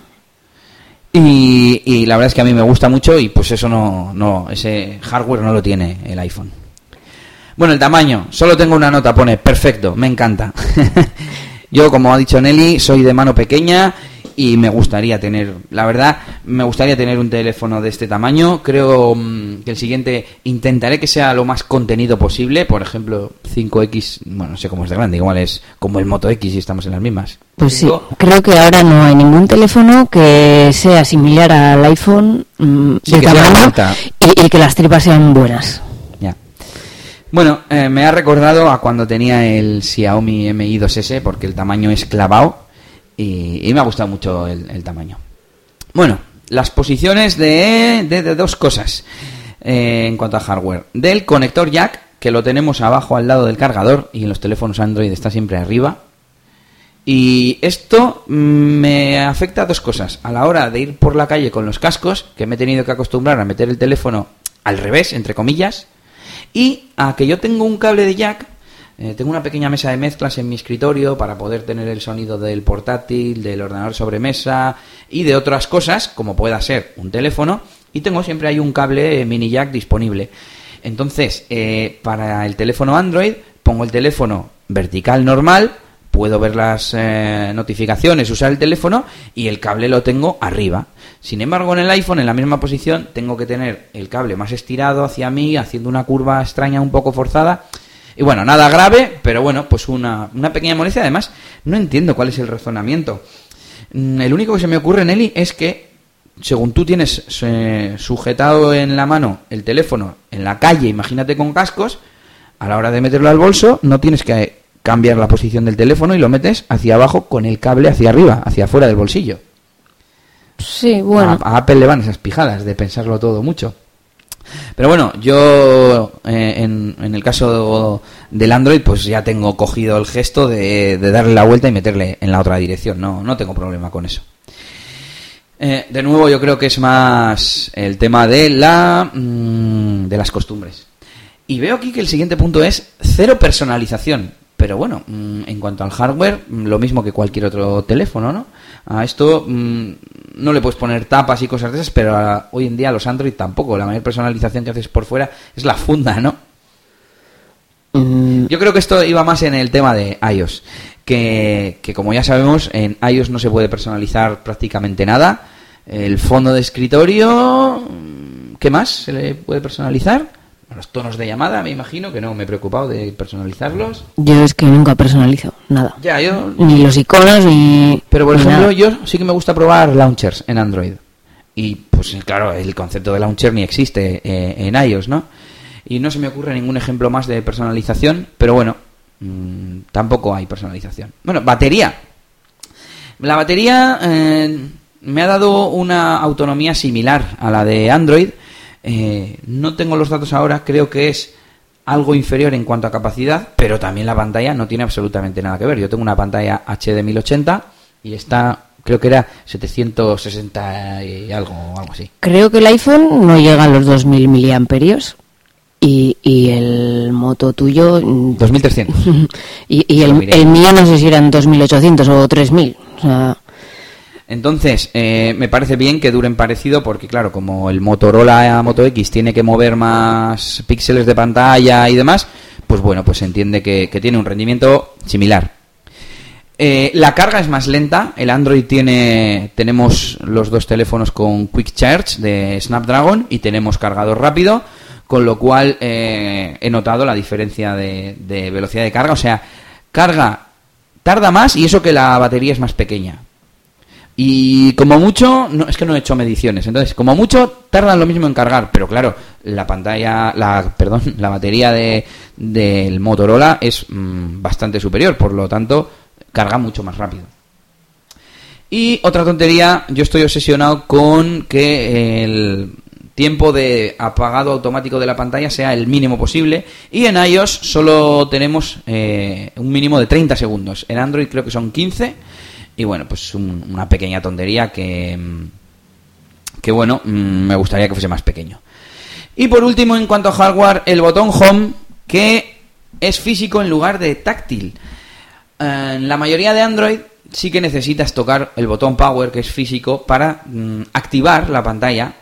Y, y la verdad es que a mí me gusta mucho y pues eso no, no, ese hardware no lo tiene el iPhone. Bueno, el tamaño, solo tengo una nota, pone perfecto, me encanta. Yo, como ha dicho Nelly, soy de mano pequeña y me gustaría tener, la verdad, me gustaría tener un teléfono de este tamaño. Creo mm, que el siguiente intentaré que sea lo más contenido posible. Por ejemplo, 5X, bueno, no sé cómo es de grande, igual es como el Moto X y estamos en las mismas.
Pues sí, creo que ahora no hay ningún teléfono que sea similar al iPhone mm,
Sí,
de tamaño y que las tripas sean buenas.
Bueno, eh, me ha recordado a cuando tenía el Xiaomi Mi 2S porque el tamaño es clavado y, me ha gustado mucho el, tamaño. Bueno, las posiciones de, de- de dos cosas eh, en cuanto a hardware. Del conector jack, que lo tenemos abajo al lado del cargador y en los teléfonos Android está siempre arriba. Y esto mm, me afecta a dos cosas. A la hora de ir por la calle con los cascos, que me he tenido que acostumbrar a meter el teléfono al revés, entre comillas, y a que yo tengo un cable de jack, eh, tengo una pequeña mesa de mezclas en mi escritorio para poder tener el sonido del portátil, del ordenador sobremesa y de otras cosas, como pueda ser un teléfono, y tengo siempre ahí un cable eh, mini jack disponible. Entonces, eh, para el teléfono Android, pongo el teléfono vertical normal, puedo ver las eh, notificaciones, usar el teléfono y el cable lo tengo arriba. Sin embargo, en el iPhone, en la misma posición, tengo que tener el cable más estirado hacia mí, haciendo una curva extraña un poco forzada. Y bueno, nada grave, pero bueno, pues una, pequeña molestia. Además, no entiendo cuál es el razonamiento. Mm, El único que se me ocurre, Nelly, es que según tú tienes eh, sujetado en la mano el teléfono en la calle, imagínate con cascos, a la hora de meterlo al bolso no tienes que cambiar la posición del teléfono y lo metes hacia abajo con el cable hacia arriba, hacia afuera del bolsillo.
Sí, bueno.
A, a Apple le van esas pijadas de pensarlo todo mucho. Pero bueno, yo eh, en, en el caso del Android, pues ya tengo cogido el gesto de, de darle la vuelta y meterle en la otra dirección. No, no tengo problema con eso. Eh, de nuevo, yo creo que es más el tema de la mm, de las costumbres. Y veo aquí que el siguiente punto es cero personalización. Pero bueno, mm, en cuanto al hardware, mm, lo mismo que cualquier otro teléfono, ¿no? A esto mm, no le puedes poner tapas y cosas de esas, pero a- hoy en día los Android tampoco. La mayor personalización que haces por fuera es la funda, ¿no?
Mm,
Yo creo que esto iba más en el tema de iOS, que, que como ya sabemos, en iOS no se puede personalizar prácticamente nada. El fondo de escritorio, ¿qué más se le puede personalizar? Los tonos de llamada, me imagino, que no me he preocupado de personalizarlos.
yo es que nunca personalizo nada.
Ya, yo...
Ni los iconos, ni.
Pero por
ni
ejemplo,
nada.
yo sí que me gusta probar launchers en Android. Y pues claro, el concepto de launcher ni existe eh, en iOS, ¿no? Y no se me ocurre ningún ejemplo más de personalización, pero bueno, mm, tampoco hay personalización. Bueno, batería. La batería eh, me ha dado una autonomía similar a la de Android. Eh, no tengo los datos ahora, creo que es algo inferior en cuanto a capacidad, pero también la pantalla no tiene absolutamente nada que ver. Yo tengo una pantalla HD 1080 y está, creo que era 760 y algo, algo así.
Creo que el iPhone no llega a los 2000 miliamperios. Y, y el moto tuyo. mm,
2300.
Y, y
Lo
el, el mío no sé si eran 2800 o 3000. O sea,
Entonces, eh, me parece bien que duren parecido porque, claro, como el Motorola Moto X tiene que mover más píxeles de pantalla y demás, pues bueno, pues se entiende que, tiene un rendimiento similar. Eh, la carga es más lenta. El Android tiene. Tenemos los dos teléfonos con Quick Charge de Snapdragon y tenemos cargador rápido. Con lo cual eh, he notado la diferencia de velocidad de carga. O sea, carga tarda más y eso que la batería es más pequeña. Y como mucho, no, es que no he hecho mediciones, entonces como mucho tardan lo mismo en cargar, pero claro, la pantalla, la, perdón, la batería de, del Motorola es mm, bastante superior, por lo tanto carga mucho más rápido. Y otra tontería, yo estoy obsesionado con que el tiempo de apagado automático de la pantalla sea el mínimo posible y en iOS solo tenemos eh, un mínimo de 30 segundos, en Android creo que son 15 y bueno, pues un- una pequeña tontería que, mm, que bueno, mm, me gustaría que fuese más pequeño. Y por último, en cuanto a hardware, el botón Home, que es físico en lugar de táctil. Eh, En la mayoría de Android sí que necesitas tocar el botón Power, que es físico, para mm, activar la pantalla.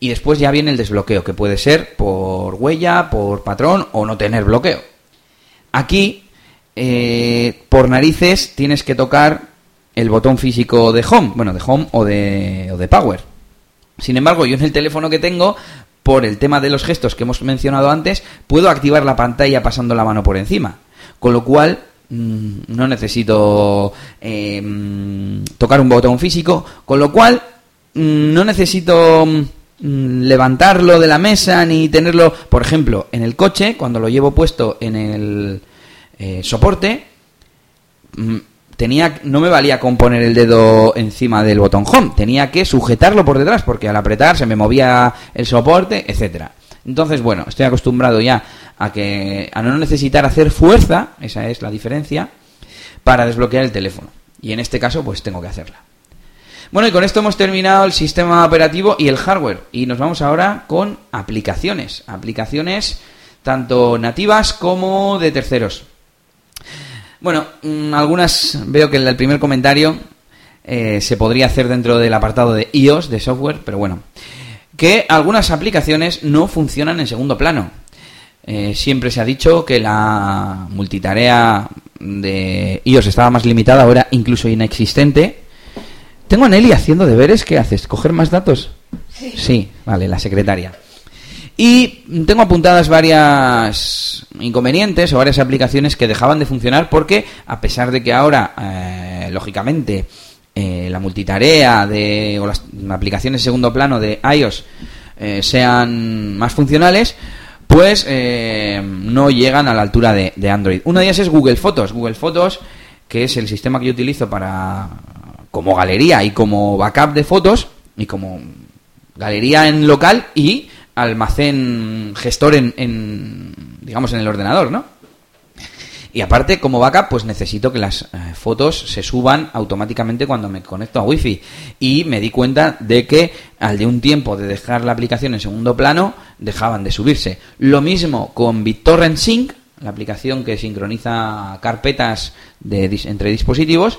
Y después ya viene el desbloqueo, que puede ser por huella, por patrón o no tener bloqueo. Aquí, eh, por narices, tienes que tocar el botón físico de Home, bueno, de Home o de, o de Power. Sin embargo, yo en el teléfono que tengo, por el tema de los gestos que hemos mencionado antes, puedo activar la pantalla pasando la mano por encima. Con lo cual, mm, no necesito eh, mm, tocar un botón físico. Con lo cual, mm, no necesito levantarlo de la mesa ni tenerlo, por ejemplo, en el coche, cuando lo llevo puesto en el eh, soporte, tenía no me valía con poner el dedo encima del botón home, tenía que sujetarlo por detrás porque al apretar se me movía el soporte, etcétera. Entonces, bueno, estoy acostumbrado ya a que a no necesitar hacer fuerza, esa es la diferencia, para desbloquear el teléfono. Y en este caso, pues tengo que hacerla. Bueno, y con esto hemos terminado el sistema operativo y el hardware. Y nos vamos ahora con aplicaciones. Aplicaciones tanto nativas como de terceros. Bueno, mm, algunas veo que el primer comentario eh, se podría hacer dentro del apartado de iOS, de software, pero bueno. Que algunas aplicaciones no funcionan en segundo plano. Eh, siempre se ha dicho que la multitarea de iOS estaba más limitada, ahora incluso inexistente. Tengo a Nelly haciendo deberes, ¿qué haces? ¿Coger más datos? Sí, vale, la secretaria. Y tengo apuntadas varias inconvenientes o varias aplicaciones que dejaban de funcionar porque, a pesar de que ahora, eh, lógicamente, eh, la multitarea de, o las aplicaciones de segundo plano de iOS eh, sean más funcionales, pues no llegan a la altura de, de Android. Una de ellas es Google Fotos. Google Fotos, que es el sistema que yo utilizo para como galería y como backup de fotos y como galería en local y almacén gestor en, en, digamos en el ordenador, ¿no? Y aparte, como backup, pues necesito que las eh, fotos se suban automáticamente cuando me conecto a Wi-Fi. Y me di cuenta de que al de un tiempo de dejar la aplicación en segundo plano, dejaban de subirse. Lo mismo con BitTorrent Sync, la aplicación que sincroniza carpetas de, entre dispositivos.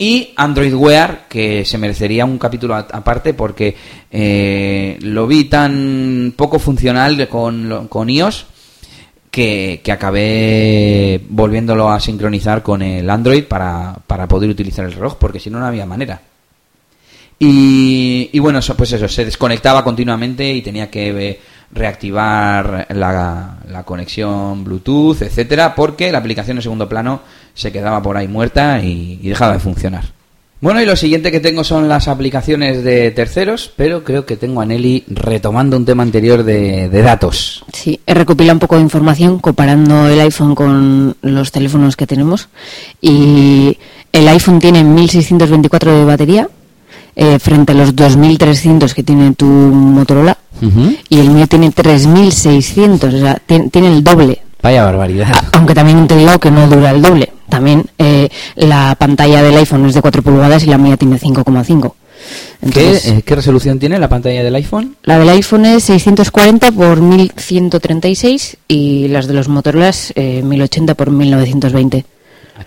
Y Android Wear, que se merecería un capítulo aparte porque eh, lo vi tan poco funcional con, con iOS que, que acabé volviéndolo a sincronizar con el Android para, para poder utilizar el reloj, porque si no, no había manera. Y, y bueno, eso, pues eso, se desconectaba continuamente y tenía que eh, reactivar la, la conexión Bluetooth, etcétera, porque la aplicación en segundo plano se quedaba por ahí muerta y, y dejaba de funcionar. Bueno, y lo siguiente que tengo son las aplicaciones de terceros, pero creo que tengo a Nelly retomando un tema anterior de, de datos.
Sí, he recopilado un poco de información comparando el iPhone con los teléfonos que tenemos. Y el iPhone tiene 1624 de batería eh, frente a los 2300 que tiene tu Motorola. Y el mío tiene 3600, o sea, tiene, tiene el doble.
Vaya barbaridad.
A- Aunque también te digo que no dura el doble. También eh, la pantalla del iPhone es de 4 pulgadas y la mía tiene 5,5.
¿Qué,
Entonces,
eh, ¿Qué resolución tiene la pantalla del iPhone?
la del iPhone es 640 por 1136 y las de los Motorola es eh, 1080 por 1920.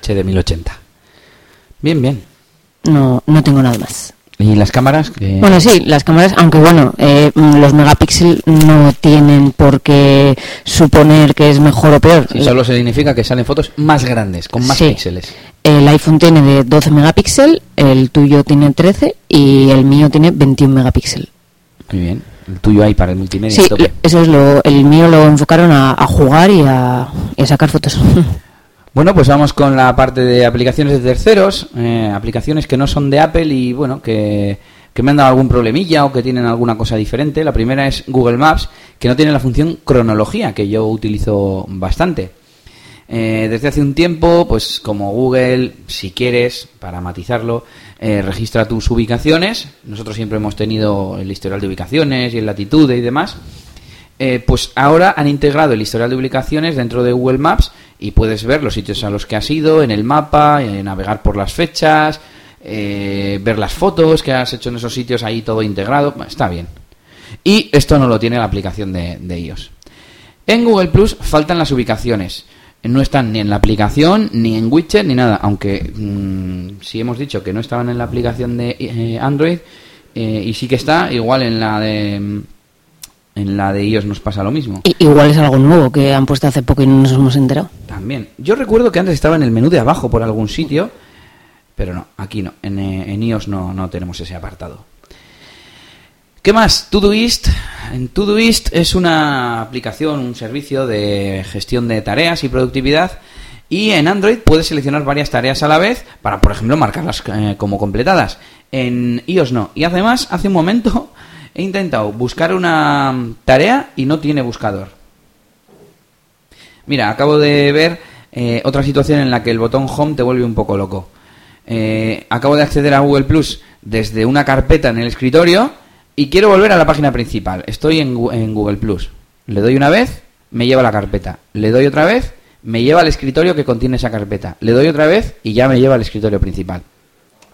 HD 1080. Bien, bien.
No, no tengo nada más.
¿Y las cámaras? Que-
Bueno, sí, las cámaras, aunque bueno, eh, mm, los megapíxeles no tienen por qué suponer que es mejor o peor.
Sí, solo significa que salen fotos más grandes, con más
Sí.
píxeles.
El iPhone tiene de 12 megapíxeles, el tuyo tiene 13 y el mío tiene 21 megapíxeles.
Muy bien. El tuyo ahí para el multimedia.
Sí,
tope.
eso es lo. El mío lo enfocaron a, a jugar y a, y a sacar fotos.
Bueno, pues vamos con la parte de aplicaciones de terceros, eh, aplicaciones que no son de Apple y bueno, que, me han dado algún problemilla o que tienen alguna cosa diferente. La primera es Google Maps, que no tiene la función cronología, que yo utilizo bastante. Eh, desde hace un tiempo, pues como Google, si quieres, para matizarlo, eh, registra tus ubicaciones. Nosotros siempre hemos tenido el historial de ubicaciones y el latitud y demás. Eh, pues ahora han integrado el historial de ubicaciones dentro de Google Maps y puedes ver los sitios a los que has ido en el mapa, eh, navegar por las fechas, eh, ver las fotos que has hecho en esos sitios ahí todo integrado. Está bien. Y esto no lo tiene la aplicación de, de iOS. En Google Plus faltan las ubicaciones. No están ni en la aplicación, ni en widget, ni nada. Aunque mm, si hemos dicho que no estaban en la aplicación de Android, y sí que está, igual en la de mm, en la de iOS nos pasa lo mismo.
Igual es algo nuevo que han puesto hace poco y no nos hemos enterado.
También. Yo recuerdo que antes estaba en el menú de abajo por algún sitio, pero no, aquí no. En, eh, en iOS no, no tenemos ese apartado. ¿Qué más? Todoist. En Todoist es una aplicación, un servicio de gestión de tareas y productividad. Y en Android puedes seleccionar varias tareas a la vez para, por ejemplo, marcarlas eh, como completadas. En iOS no. Y además, hace un momento he intentado buscar una tarea y no tiene buscador. Mira, acabo de ver eh, otra situación en la que el botón Home te vuelve un poco loco. Eh, acabo de acceder a Google Plus desde una carpeta en el escritorio y quiero volver a la página principal. Estoy en, Google Plus. Le doy una vez, me lleva la carpeta. Le doy otra vez, me lleva al escritorio que contiene esa carpeta. Le doy otra vez y ya me lleva al escritorio principal.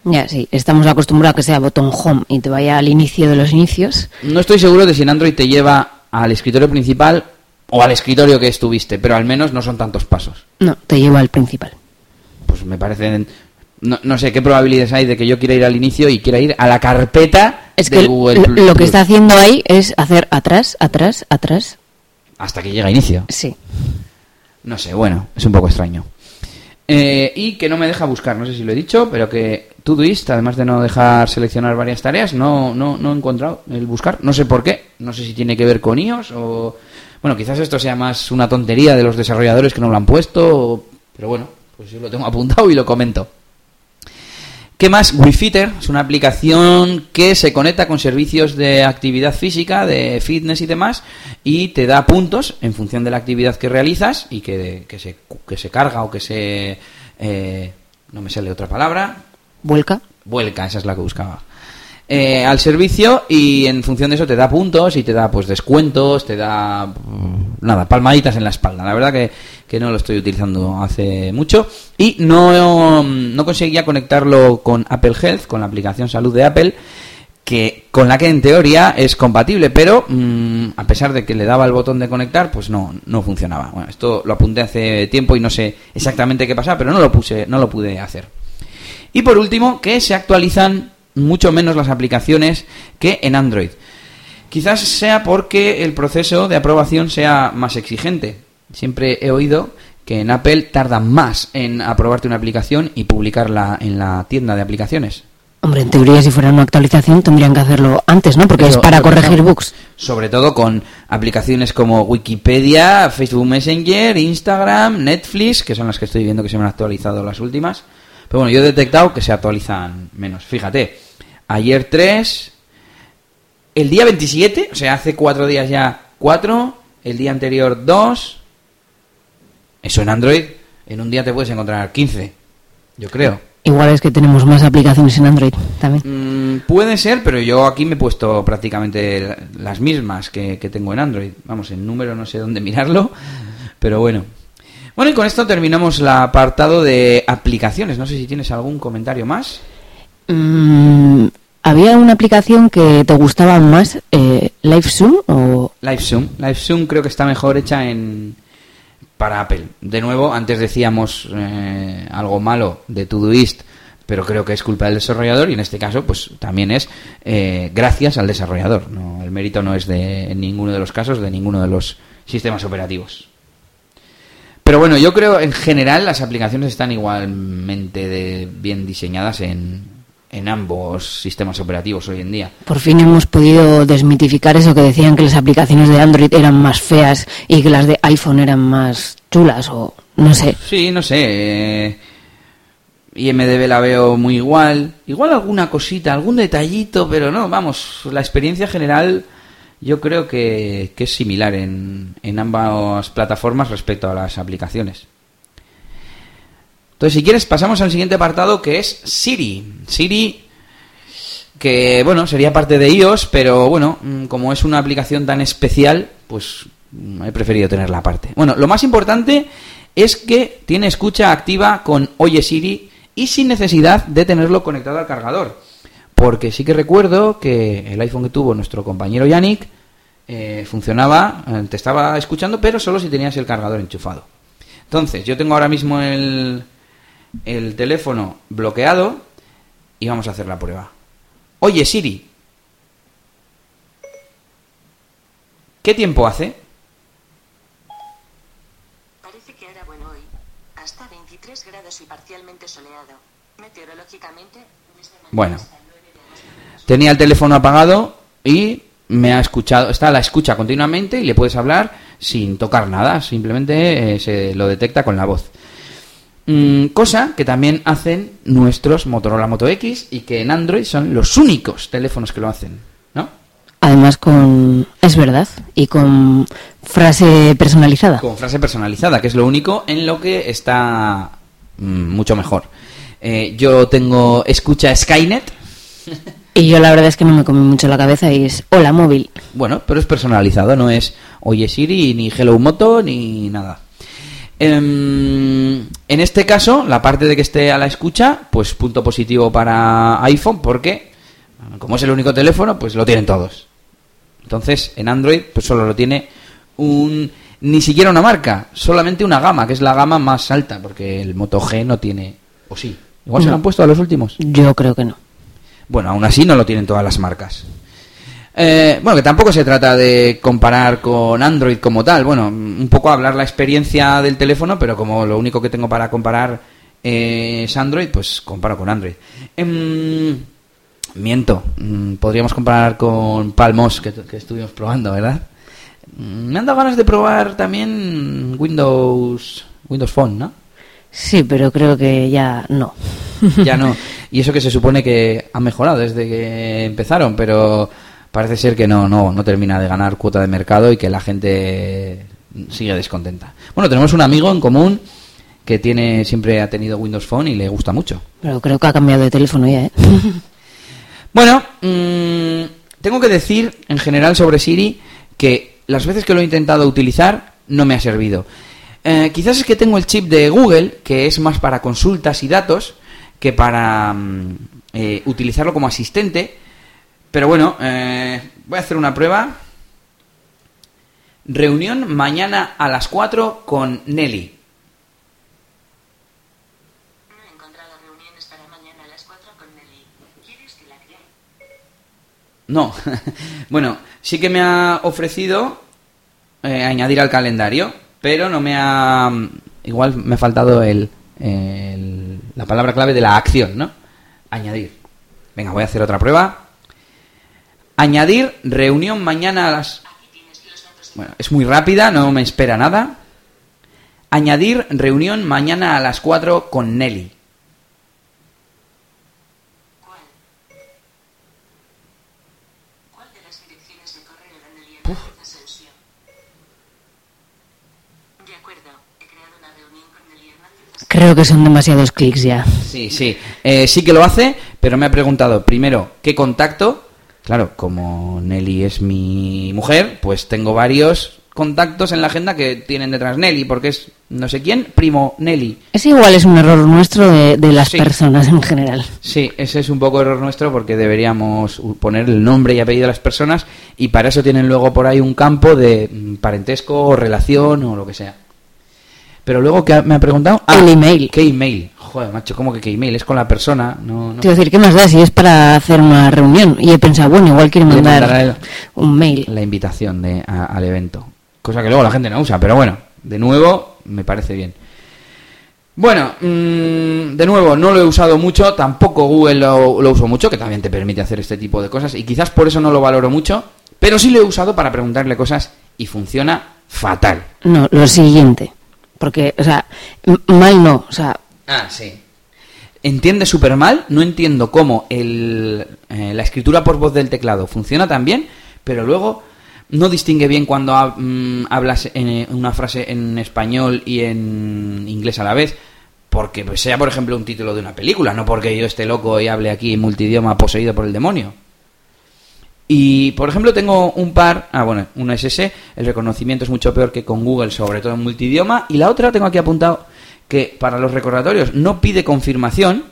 Ya, sí, estamos acostumbrados a que sea botón home y te vaya al inicio de los inicios.
No estoy seguro de si en Android te lleva al escritorio principal o al escritorio que estuviste, pero al menos no son tantos pasos.
No, te lleva al principal.
pues me parecen no, no sé qué probabilidades hay de que yo quiera ir al inicio y quiera ir a la carpeta
Es
de
que
Google
lo, lo que está haciendo ahí es hacer atrás, atrás, atrás.
hasta que llega a inicio.
Sí.
No sé, bueno, es un poco extraño. Eh, y que no me deja buscar, no sé si lo he dicho, pero que Todoist, además de no dejar seleccionar varias tareas, no, no, no he encontrado el buscar. No sé por qué, no sé si tiene que ver con iOS o... Bueno, quizás esto sea más una tontería de los desarrolladores que no lo han puesto, o- pero bueno, pues yo lo tengo apuntado y lo comento. ¿Qué más? WeFitter es una aplicación que se conecta con servicios de actividad física, de fitness y demás, y te da puntos en función de la actividad que realizas y que, que, se, que se carga o que se... eh, no me sale otra palabra.
Vuelca.
Vuelca, esa es la que buscaba. Eh, al servicio y en función de eso te da puntos y te da pues descuentos, te da mm, nada, palmaditas en la espalda. La verdad que, que no lo estoy utilizando hace mucho y no, no conseguía conectarlo con Apple Health, con la aplicación salud de Apple, que con la que en teoría es compatible, pero mm, a pesar de que le daba el botón de conectar, pues no, no funcionaba. Bueno, esto lo apunté hace tiempo y no sé exactamente qué pasa, pero no lo puse, no lo pude hacer. Y por último, que se actualizan mucho menos las aplicaciones que en Android. Quizás sea porque el proceso de aprobación sea más exigente. Siempre he oído que en Apple tardan más en aprobarte una aplicación y publicarla en la tienda de aplicaciones.
Hombre, en teoría, si fuera una actualización, tendrían que hacerlo antes, ¿no? Porque es para corregir bugs.
Sobre todo con aplicaciones como Wikipedia, Facebook Messenger, Instagram, Netflix, que son las que estoy viendo que se me han actualizado las últimas. Pero bueno, yo he detectado que se actualizan menos. Fíjate, ayer 3, el día 27, o sea, hace cuatro días ya 4, el día anterior 2. Eso en Android, en un día te puedes encontrar 15, yo creo.
Igual es que tenemos más aplicaciones en Android también.
Mm, puede ser, pero yo aquí me he puesto prácticamente las mismas que, que tengo en Android. Vamos, en número no sé dónde mirarlo, pero bueno. Bueno, y con esto terminamos el apartado de aplicaciones. No sé si tienes algún comentario más.
Mm, ¿Había una aplicación que te gustaba más, eh, LiveZoom o...?
LiveZoom. LiveZoom creo que está mejor hecha en para Apple. De nuevo, antes decíamos eh, algo malo de Todoist, pero creo que es culpa del desarrollador y en este caso, pues también es eh, gracias al desarrollador. El mérito no es de en ninguno de los casos de ninguno de los sistemas operativos. Pero bueno, yo creo en general las aplicaciones están igualmente de- bien diseñadas en, en ambos sistemas operativos hoy en día.
Por fin hemos podido desmitificar eso que decían que las aplicaciones de Android eran más feas y que las de iPhone eran más chulas o no sé.
Sí, no sé. eh, IMDB la veo muy igual. Igual alguna cosita, algún detallito, pero no, vamos, la experiencia general yo creo que, que es similar en, en ambas plataformas respecto a las aplicaciones. Entonces, si quieres, pasamos al siguiente apartado que es Siri. Siri, que bueno, sería parte de iOS, pero bueno, mm, como es una aplicación tan especial, pues mm, he preferido tenerla aparte. Bueno, lo más importante es que tiene escucha activa con Oye Siri y sin necesidad de tenerlo conectado al cargador. Porque sí que recuerdo que el iPhone que tuvo nuestro compañero Yannick eh, funcionaba, eh, te estaba escuchando, pero solo si tenías el cargador enchufado. Entonces, yo tengo ahora mismo el, el teléfono bloqueado y vamos a hacer la prueba. Oye Siri, ¿qué tiempo hace?
Parece que hará bueno hoy. Hasta 23 grados y parcialmente soleado. Meteorológicamente,
Bueno.
hasta el 9 de agosto.
Tenía el teléfono apagado y me ha escuchado, está la escucha continuamente y le puedes hablar sin tocar nada, simplemente eh, se lo detecta con la voz. Mm, cosa que también hacen nuestros Motorola Moto X y que en Android son los únicos teléfonos que lo hacen, ¿no?
Además con... es verdad, y con frase personalizada.
Con frase personalizada, que es lo único en lo que está mm, mucho mejor. Eh, yo tengo escucha Skynet,
Y yo la verdad es que no me comí mucho la cabeza y es hola móvil.
Bueno, pero es personalizado, no es Oye Siri, ni Hello Moto, ni nada. Em, en este caso, la parte de que esté a la escucha, pues punto positivo para iPhone, porque como es el único teléfono, pues lo tienen todos. Entonces, en Android, pues solo lo tiene un. Ni siquiera una marca, solamente una gama, que es la gama más alta, porque el Moto G no tiene. O sí. Igual se lo han puesto a los últimos.
Yo creo que no.
Bueno, aún así no lo tienen todas las marcas. Eh, bueno, que tampoco se trata de comparar con Android como tal. Bueno, un poco hablar la experiencia del teléfono, pero como lo único que tengo para comparar eh, es Android, pues comparo con Android. Em, miento, mm, podríamos comparar con Palmos, que, que estuvimos probando, ¿verdad? Mm, Me han dado ganas de probar también Windows, Windows Phone, ¿no?
Sí, pero creo que ya no.
ya no. Y eso que se supone que ha mejorado desde que empezaron, pero parece ser que no, no, no termina de ganar cuota de mercado y que la gente sigue descontenta. Bueno, tenemos un amigo en común que tiene siempre ha tenido Windows Phone y le gusta mucho.
Pero creo que ha cambiado de teléfono ya, ¿eh?
Bueno, mm, tengo que decir en general sobre Siri que las veces que lo he intentado utilizar no me ha servido. Eh, quizás es que tengo el chip de Google, que es más para consultas y datos que para mm, eh, utilizarlo como asistente. Pero bueno, eh, voy a hacer una prueba. Reunión mañana a las 4 con Nelly.
No he encontrado reuniones para mañana a las 4 con Nelly. ¿Quieres que la cree?
No. bueno, sí que me ha ofrecido eh, añadir al calendario, pero no me ha... Igual me ha faltado el- la palabra clave de la acción, ¿no? Añadir. Venga, voy a hacer otra prueba. Añadir reunión mañana a las... Bueno, es muy rápida, no me espera nada. Añadir reunión mañana a las 4 con Nelly.
¿Cuál? ¿Cuál de las direcciones de correo de Nelly Hernández Asensio? De acuerdo, he creado una reunión con Nelly Hernández Asensio.
Creo que son demasiados clics ya.
Sí, sí. Eh, sí que lo hace, pero me ha preguntado primero qué contacto. Claro, como Nelly es mi mujer, pues tengo varios contactos en la agenda que tienen detrás Nelly, porque es no sé quién, primo Nelly.
Ese igual es un error nuestro de, de las
Sí.
personas en general.
Sí, ese es un poco error nuestro porque deberíamos poner el nombre y apellido de las personas y para eso tienen luego por ahí un campo de mm, parentesco o relación o lo que sea. Pero luego que me ha preguntado
El email.
¿Qué email? Joder, macho, ¿cómo que qué email? Es con la persona, no, no.
Quiero decir, ¿qué más da si es para hacer una reunión? Y he pensado, bueno, igual quiere
Le
mandar
el-
un mail.
la invitación de, a- al evento. Cosa que luego la gente no usa, pero bueno, de nuevo, me parece bien. Bueno, mm, de nuevo, no lo he usado mucho, tampoco Google lo, lo uso mucho, que también te permite hacer este tipo de cosas, y quizás por eso no lo valoro mucho, pero sí lo he usado para preguntarle cosas y funciona fatal.
No, lo siguiente. Porque, o sea, mal no. O sea,
Ah, sí. Entiende súper mal, no entiendo cómo el, eh, la escritura por voz del teclado funciona tan bien, pero luego no distingue bien cuando mm, hablas en, eh, una frase en español y en inglés a la vez, porque sea, por ejemplo, un título de una película, no porque yo esté loco y hable aquí multidioma poseído por el demonio. Y, por ejemplo, tengo un par, ah, bueno, un SS, el reconocimiento es mucho peor que con Google, sobre todo en multidioma, y la otra tengo aquí apuntado que para los recordatorios no pide confirmación,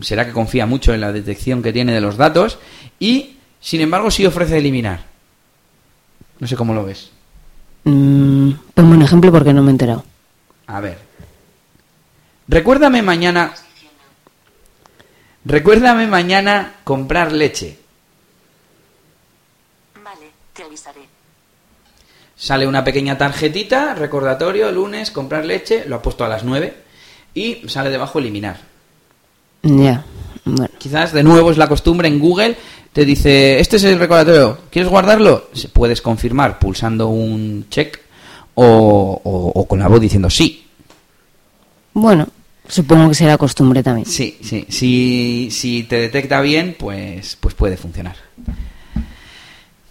será que confía mucho en la detección que tiene de los datos, y, sin embargo, sí ofrece eliminar. No sé cómo lo ves.
mm, ponme un ejemplo porque no me he enterado.
A ver. Recuérdame mañana. Recuérdame mañana comprar leche.
Vale, te avisaré.
Sale una pequeña tarjetita, recordatorio, lunes, comprar leche, lo ha puesto a las 9 y sale debajo eliminar.
Ya, bueno.
Quizás de nuevo es la costumbre en Google, te dice, este es el recordatorio, ¿quieres guardarlo? Puedes confirmar pulsando un check o, o- o con la voz diciendo sí.
Bueno, supongo que será costumbre también.
Sí, sí, si, si te detecta bien, pues, pues puede funcionar.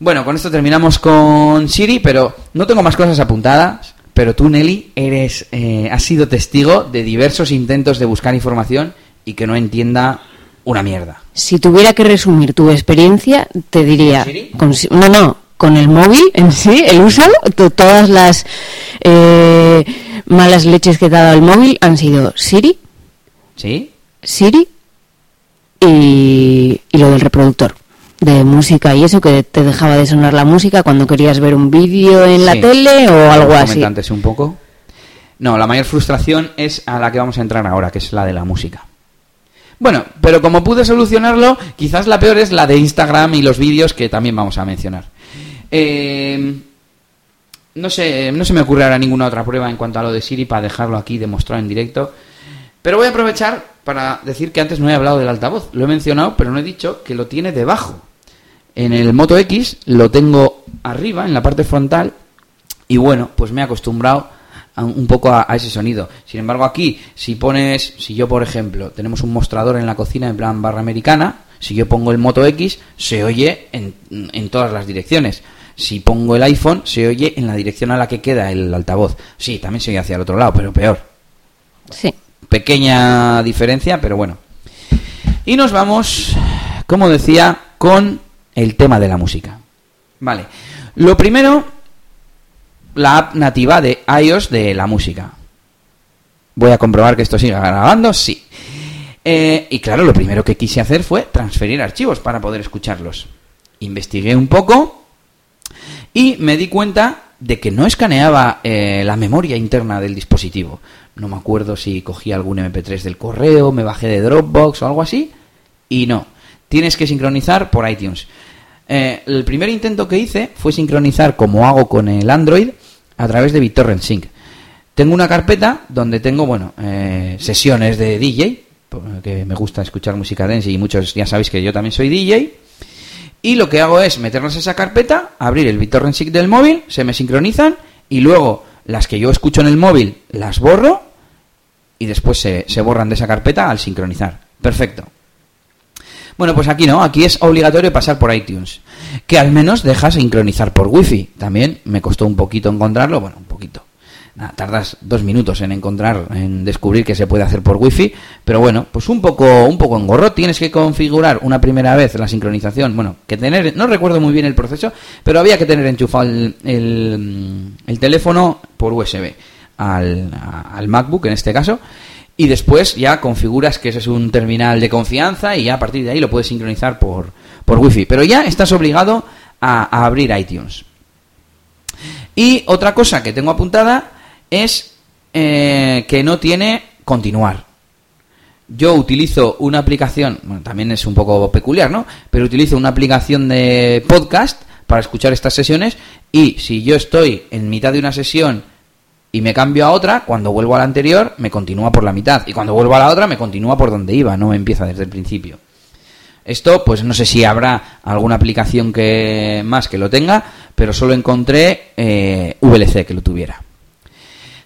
Bueno, con esto terminamos con Siri, pero no tengo más cosas apuntadas. Pero tú, Nelly, eres, eh, has sido testigo de diversos intentos de buscar información y que no entienda una mierda.
Si tuviera que resumir tu experiencia, te diría...
¿Siri?
con si- no, no, con el móvil en sí, el uso, to- todas las eh, malas leches que te ha dado el móvil han sido Siri,
¿Sí?
Siri y, y lo del reproductor de música y eso que te dejaba de sonar la música cuando querías ver un vídeo en la tele o algo así.
antes un poco. No, la mayor frustración es a la que vamos a entrar ahora, que es la de la música. Bueno, pero como pude solucionarlo, quizás la peor es la de Instagram y los vídeos que también vamos a mencionar. Eh, no sé, no se me ocurre ahora ninguna otra prueba en cuanto a lo de Siri para dejarlo aquí demostrado en directo. Pero voy a aprovechar para decir que antes no he hablado del altavoz. Lo he mencionado, pero no he dicho que lo tiene debajo. En el Moto X lo tengo arriba, en la parte frontal, y bueno, pues me he acostumbrado a- un poco a, a ese sonido. Sin embargo, aquí, si pones, si yo por ejemplo, tenemos un mostrador en la cocina en plan barra americana, si yo pongo el Moto X, se oye en, en todas las direcciones. Si pongo el iPhone, se oye en la dirección a la que queda el altavoz. Sí, también se oye hacia el otro lado, pero peor.
Sí.
Pequeña diferencia, pero bueno. Y nos vamos, como decía, con el tema de la música. Vale. Lo primero, la app nativa de iOS de la música. Voy a comprobar que esto siga grabando, sí. Eh, y claro, lo primero que quise hacer fue transferir archivos para poder escucharlos. Investigué un poco y me di cuenta de que no escaneaba eh, la memoria interna del dispositivo. No me acuerdo si cogí algún MP3 del correo, me bajé de Dropbox o algo así. Y no, tienes que sincronizar por iTunes. Eh, el primer intento que hice fue sincronizar como hago con el Android a través de BitTorrent Sync. Tengo una carpeta donde tengo, bueno, eh, sesiones de DJ, porque me gusta escuchar música dance y muchos ya sabéis que yo también soy DJ. Y lo que hago es meterlas a esa carpeta, abrir el BitTorrent Sync del móvil, se me sincronizan y luego las que yo escucho en el móvil las borro y después se, se borran de esa carpeta al sincronizar. Perfecto. Bueno, pues aquí no, aquí es obligatorio pasar por iTunes, que al menos deja sincronizar por Wi-Fi. También me costó un poquito encontrarlo, bueno, un poquito. Nada, tardas dos minutos en encontrar, en descubrir que se puede hacer por Wi-Fi, pero bueno, pues un poco, un poco engorro. Tienes que configurar una primera vez la sincronización, bueno, que tener, no recuerdo muy bien el proceso, pero había que tener enchufado el, el, el teléfono por USB al, al MacBook en este caso y después ya configuras que ese es un terminal de confianza y ya a partir de ahí lo puedes sincronizar por, por Wi-Fi. Pero ya estás obligado a, abrir iTunes. Y otra cosa que tengo apuntada es eh, que no tiene continuar. Yo utilizo una aplicación, bueno, también es un poco peculiar, ¿no? Pero utilizo una aplicación de podcast para escuchar estas sesiones y si yo estoy en mitad de una sesión y me cambio a otra, cuando vuelvo a la anterior me continúa por la mitad y cuando vuelvo a la otra me continúa por donde iba, no empieza desde el principio. Esto, pues no sé si habrá alguna aplicación que más que lo tenga, pero solo encontré eh, VLC que lo tuviera.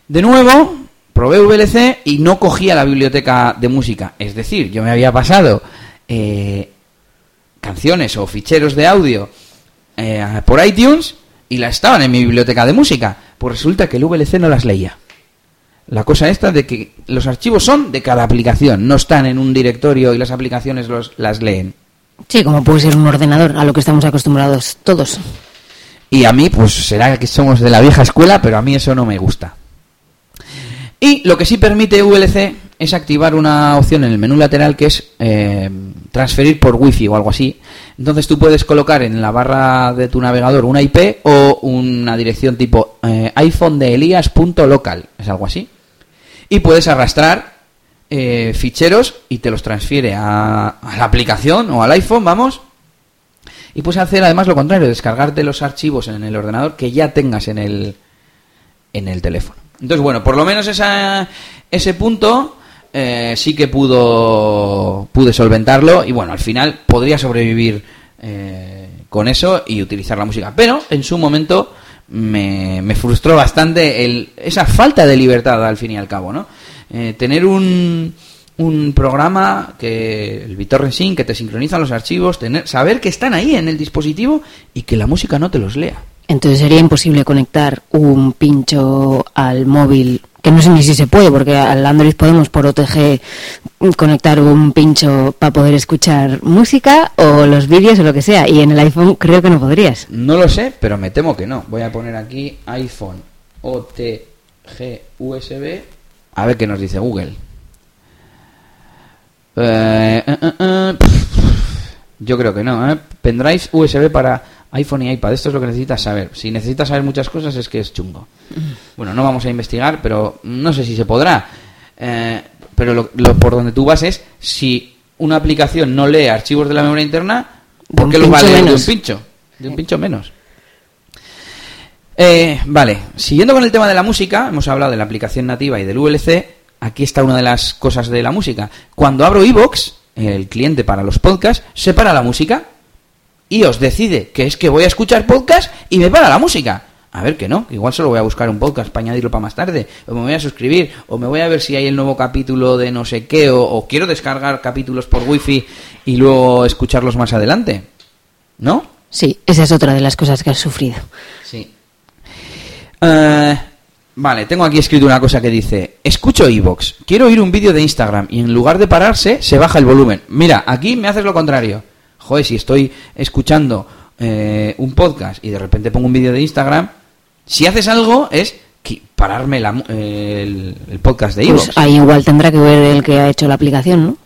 De nuevo, probé VLC y no cogía la biblioteca de música. Es decir, yo me había pasado eh, canciones o ficheros de audio eh, por iTunes y las estaban en mi biblioteca de música. Pues resulta que el VLC no las leía. La cosa esta de que los archivos son de cada aplicación, no están en un directorio y las aplicaciones los, las leen.
Sí, como puede ser un ordenador, a lo que estamos acostumbrados todos.
Y a mí, pues será que somos de la vieja escuela, pero a mí eso no me gusta. Y lo que sí permite VLC es activar una opción en el menú lateral que es eh, transferir por wifi o algo así. Entonces tú puedes colocar en la barra de tu navegador una IP o una dirección tipo eh, iPhone de Elías.local, es algo así y puedes arrastrar eh, ficheros y te los transfiere a, a, la aplicación o al iPhone, vamos. Y puedes hacer además lo contrario, descargarte los archivos en el ordenador que ya tengas en el, en el teléfono. Entonces, bueno, por lo menos ese punto eh, sí que pudo pude solventarlo y bueno, al final podría sobrevivir eh, con eso y utilizar la música. Pero en su momento me, me frustró bastante el, esa falta de libertad al fin y al cabo, ¿no? Eh, tener un, un programa que el BitTorrent Sync que te sincroniza los archivos, tener, saber que están ahí en el dispositivo y que la música no te los lea.
Entonces sería imposible conectar un pincho al móvil, que no sé ni si se puede, porque al Android podemos por OTG conectar un pincho para poder escuchar música o los vídeos o lo que sea, y en el iPhone creo que no podrías.
No lo sé, pero me temo que no. Voy a poner aquí iPhone OTG USB, a ver qué nos dice Google. Eh, eh, eh, eh, yo creo que no. ¿eh? Pendrive USB para iPhone y iPad. Esto es lo que necesitas saber. Si necesitas saber muchas cosas es que es chungo. Bueno, no vamos a investigar, pero no sé si se podrá. Eh, pero lo, lo, por donde tú vas es si una aplicación no lee archivos de la memoria interna, ¿por qué los va a leer de un pincho? De un pincho menos. Eh, vale, siguiendo con el tema de la música, hemos hablado de la aplicación nativa y del VLC. Aquí está una de las cosas de la música. Cuando abro iVoox, el cliente para los podcasts, separa la música y os decide que es que voy a escuchar podcast y me para la música. A ver que no, que igual solo voy a buscar un podcast para añadirlo para más tarde, o me voy a suscribir, o me voy a ver si hay el nuevo capítulo de no sé qué, o, o quiero descargar capítulos por wifi y luego escucharlos más adelante. ¿No?
Sí, esa es otra de las cosas que has sufrido.
Sí. Uh, vale, tengo aquí escrito una cosa que dice, escucho iVox, quiero oír un vídeo de Instagram y en lugar de pararse se baja el volumen. Mira, aquí me haces lo contrario. Joder, si estoy escuchando eh, un podcast y de repente pongo un vídeo de Instagram, si haces algo es pararme la, eh, el, el, podcast de iVoox.
Pues ahí igual tendrá que ver el que ha hecho la aplicación, ¿no?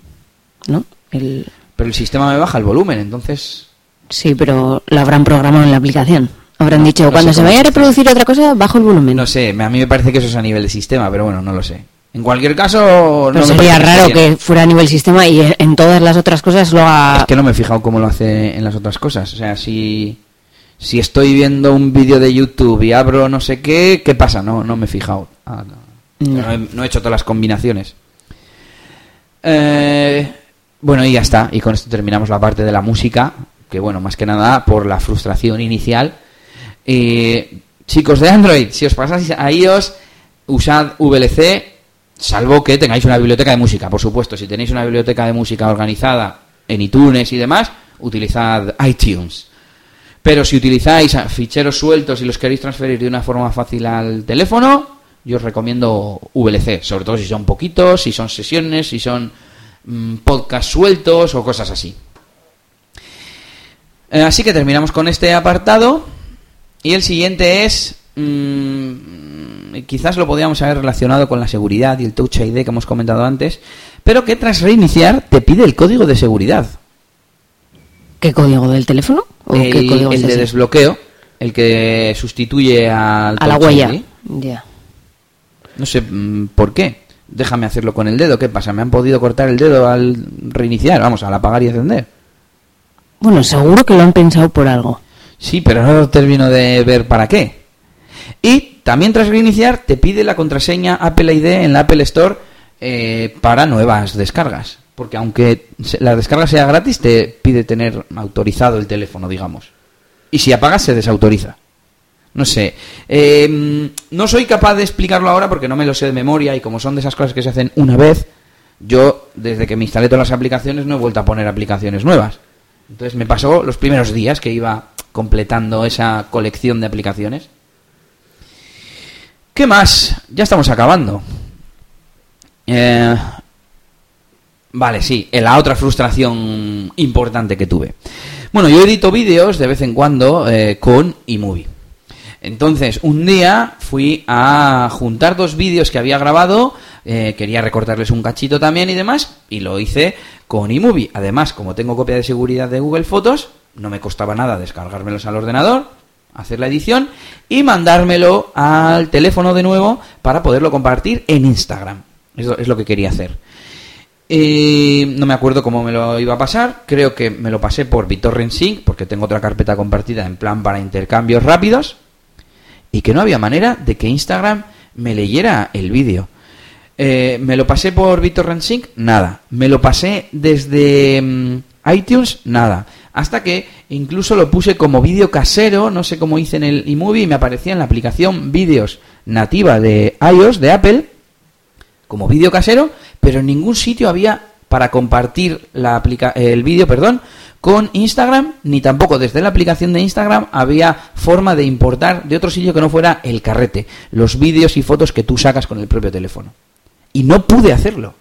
¿No? El...
Pero el sistema me baja el volumen, entonces...
Sí, pero lo habrán programado en la aplicación. Habrán no, dicho, no cuando se vaya a reproducir otra cosa, bajo el volumen.
No sé, a mí me parece que eso es a nivel de sistema, pero bueno, no lo sé. En cualquier caso,
Pero no sería raro que fuera a nivel sistema y en todas las otras cosas lo haga.
Es que no me he fijado cómo lo hace en las otras cosas. O sea, si, si estoy viendo un vídeo de YouTube y abro no sé qué, ¿qué pasa? No, no me he fijado. Ah, no. No. He, no. he, hecho todas las combinaciones. Eh, bueno, y ya está. Y con esto terminamos la parte de la música. Que bueno, más que nada por la frustración inicial. Eh, chicos de Android, si os pasáis a iOS, usad VLC salvo que tengáis una biblioteca de música, por supuesto. Si tenéis una biblioteca de música organizada en iTunes y demás, utilizad iTunes. Pero si utilizáis ficheros sueltos y los queréis transferir de una forma fácil al teléfono, yo os recomiendo VLC, sobre todo si son poquitos, si son sesiones, si son mmm, podcasts sueltos o cosas así. Eh, así que terminamos con este apartado y el siguiente es mmm, quizás lo podríamos haber relacionado con la seguridad y el Touch ID que hemos comentado antes, pero que tras reiniciar te pide el código de seguridad.
¿Qué código del teléfono?
¿O el, qué código el de desbloqueo, el que sustituye al
a la huella. Ya.
No sé mm, por qué. Déjame hacerlo con el dedo. ¿Qué pasa? ¿Me han podido cortar el dedo al reiniciar? Vamos, al apagar y encender.
Bueno, seguro que lo han pensado por algo.
Sí, pero no termino de ver para qué. Y también tras reiniciar te pide la contraseña Apple ID en la Apple Store eh, para nuevas descargas. Porque aunque la descarga sea gratis, te pide tener autorizado el teléfono, digamos. Y si apagas, se desautoriza. No sé. Eh, no soy capaz de explicarlo ahora porque no me lo sé de memoria y como son de esas cosas que se hacen una vez, yo desde que me instalé todas las aplicaciones no he vuelto a poner aplicaciones nuevas. Entonces me pasó los primeros días que iba completando esa colección de aplicaciones. ¿Qué más? Ya estamos acabando. Eh, Vale, sí, eh, la otra frustración importante que tuve. Bueno, yo edito vídeos de vez en cuando eh, con iMovie. Entonces, un día fui a juntar dos vídeos que había grabado, quería recortarles un cachito también y demás, y lo hice con iMovie. Además, como tengo copia de seguridad de Google Fotos, no me costaba nada descargármelos al ordenador, hacer la edición y mandármelo al teléfono de nuevo para poderlo compartir en Instagram. Eso es lo que quería hacer. Eh, no me acuerdo cómo me lo iba a pasar. Creo que me lo pasé por BitTorrent Sync, porque tengo otra carpeta compartida en plan para intercambios rápidos. Y que no había manera de que Instagram me leyera el vídeo. Eh, me lo pasé por BitTorrent Sync, nada. Me lo pasé desde mm, iTunes, nada. Hasta que incluso lo puse como vídeo casero, no sé cómo hice en el iMovie, y me aparecía en la aplicación vídeos nativa de iOS, de Apple, como vídeo casero, pero en ningún sitio había para compartir la aplica el vídeo, perdón, con Instagram, ni tampoco desde la aplicación de Instagram había forma de importar de otro sitio que no fuera el carrete, los vídeos y fotos que tú sacas con el propio teléfono. Y no pude hacerlo.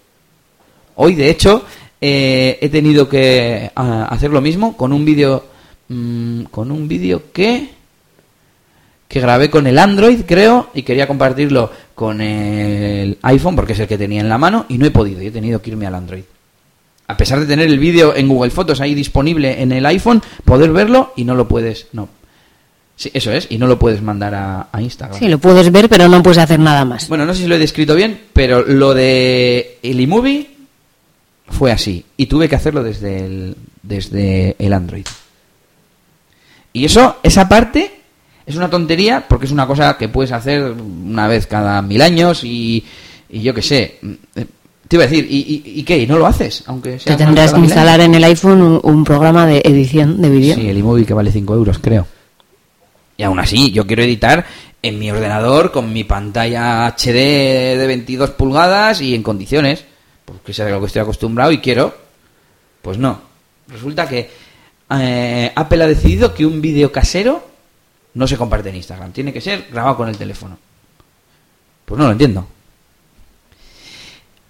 Hoy, de hecho, eh, he tenido que ah, hacer lo mismo con un vídeo, mm, con un vídeo que que grabé con el Android, creo, y quería compartirlo con el iPhone porque es el que tenía en la mano y no he podido, y he tenido que irme al Android. A pesar de tener el vídeo en Google Fotos ahí disponible en el iPhone, poder verlo y no lo puedes, no. Sí, eso es, y no lo puedes mandar a, a Instagram.
Sí, lo puedes ver, pero no puedes hacer nada más.
Bueno, no sé si lo he descrito bien, pero lo de el iMovie fue así y tuve que hacerlo desde el desde el Android. Y eso, esa parte es una tontería porque es una cosa que puedes hacer una vez cada mil años y, y yo qué sé. Te iba a decir, ¿y, y, y qué? ¿Y no lo haces? Aunque sea
Te tendrás que instalar en el iPhone un, un programa de edición de vídeo.
Sí, el iMovie que vale 5 euros, creo. Y aún así, yo quiero editar en mi ordenador con mi pantalla HD de 22 pulgadas y en condiciones, porque es a lo que estoy acostumbrado y quiero. Pues no. Resulta que eh, Apple ha decidido que un vídeo casero no se comparte en Instagram. Tiene que ser grabado con el teléfono. Pues no lo entiendo.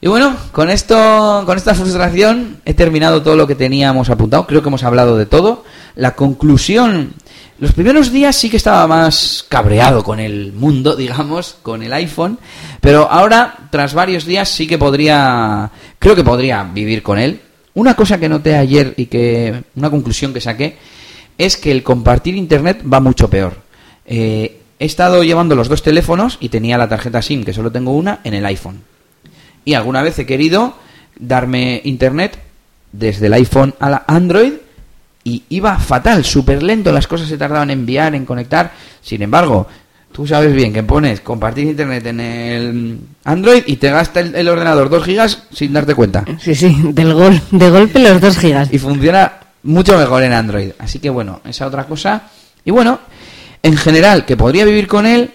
Y bueno, con esto, con esta frustración he terminado todo lo que teníamos apuntado. Creo que hemos hablado de todo. La conclusión, los primeros días sí que estaba más cabreado con el mundo, digamos, con el iPhone, pero ahora, tras varios días, sí que podría, creo que podría vivir con él. Una cosa que noté ayer y que, una conclusión que saqué, es que el compartir internet va mucho peor. Eh, he estado llevando los dos teléfonos y tenía la tarjeta SIM, que solo tengo una, en el iPhone. Y alguna vez he querido darme internet desde el iPhone a la Android y iba fatal, súper lento, las cosas se tardaban en enviar, en conectar. Sin embargo, tú sabes bien que pones compartir internet en el Android y te gasta el, el ordenador 2 gigas sin darte cuenta.
Sí, sí, del gol, de golpe los dos gigas.
Y funciona mucho mejor en Android. Así que bueno, esa otra cosa. Y bueno, en general, que podría vivir con él,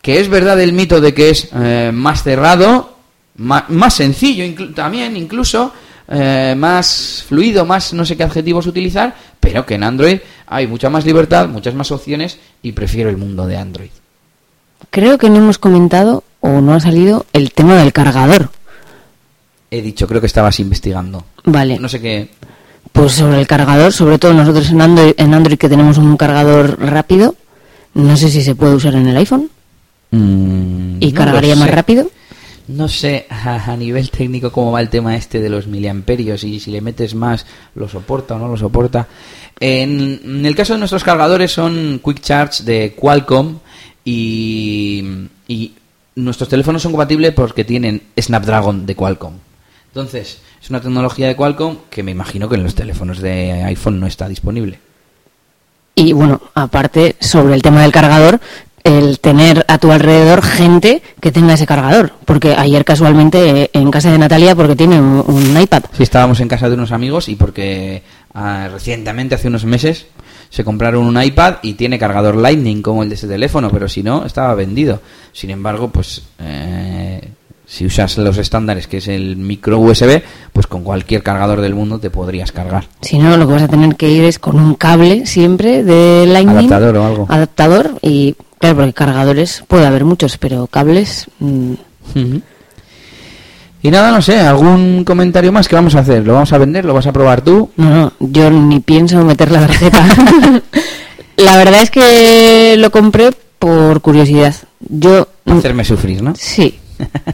que es verdad el mito de que es eh, más cerrado, ma- más, sencillo inclu- también incluso, eh, más fluido, más no sé qué adjetivos utilizar, pero que en Android hay mucha más libertad, muchas más opciones y prefiero el mundo de Android.
Creo que no hemos comentado o no ha salido el tema del cargador.
He dicho, creo que estabas investigando.
Vale.
No sé qué.
Pues sobre el cargador, sobre todo nosotros en Android, en Android que tenemos un cargador rápido, no sé si se puede usar en el iPhone
Mm,
y cargaría más rápido.
No sé a, nivel técnico cómo va el tema este de los miliamperios y si le metes más lo soporta o no lo soporta. En, el caso de nuestros cargadores son Quick Charge de Qualcomm y nuestros teléfonos son compatibles porque tienen Snapdragon de Qualcomm. Entonces, es una tecnología de Qualcomm que me imagino que en los teléfonos de iPhone no está disponible.
Y bueno, aparte, sobre el tema del cargador, el tener a tu alrededor gente que tenga ese cargador. Porque ayer casualmente eh, en casa de Natalia, porque tiene un, un iPad.
Sí, estábamos en casa de unos amigos y porque ah, recientemente, hace unos meses, se compraron un iPad y tiene cargador Lightning como el de ese teléfono, pero si no, estaba vendido. Sin embargo, pues eh, si usas los estándares, que es el micro USB, pues con cualquier cargador del mundo te podrías cargar.
Si no, lo que vas a tener que ir es con un cable siempre de Lightning.
Adaptador o algo.
Adaptador y, claro, porque cargadores puede haber muchos, pero cables... mm,
Ujú. Y nada, no sé, ¿algún comentario más que vamos a hacer? ¿Lo vamos a vender? ¿Lo vas a probar tú?
No, no, yo ni pienso meter la tarjeta. la verdad es que lo compré por curiosidad. Yo
Hacerme sufrir, ¿no?
sí.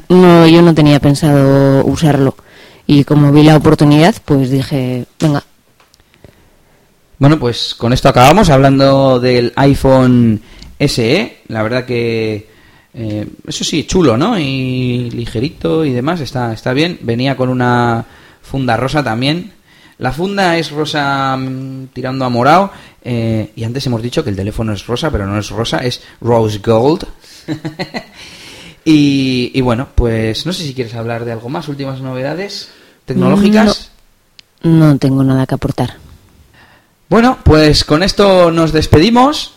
No, yo no tenía pensado usarlo y como vi la oportunidad, pues dije, venga,
Bueno, pues con esto acabamos hablando del iPhone SE. La verdad que eh, eso sí, chulo, ¿no? Y ligerito y demás, está, está bien. Venía con una funda rosa también. La funda es rosa mm, tirando a morado. eh, y antes hemos dicho que el teléfono es rosa, pero no es rosa, es rose gold. y, y bueno, pues no sé si quieres hablar de algo más, últimas novedades tecnológicas.
no tengo nada que aportar.
Bueno, pues con esto nos despedimos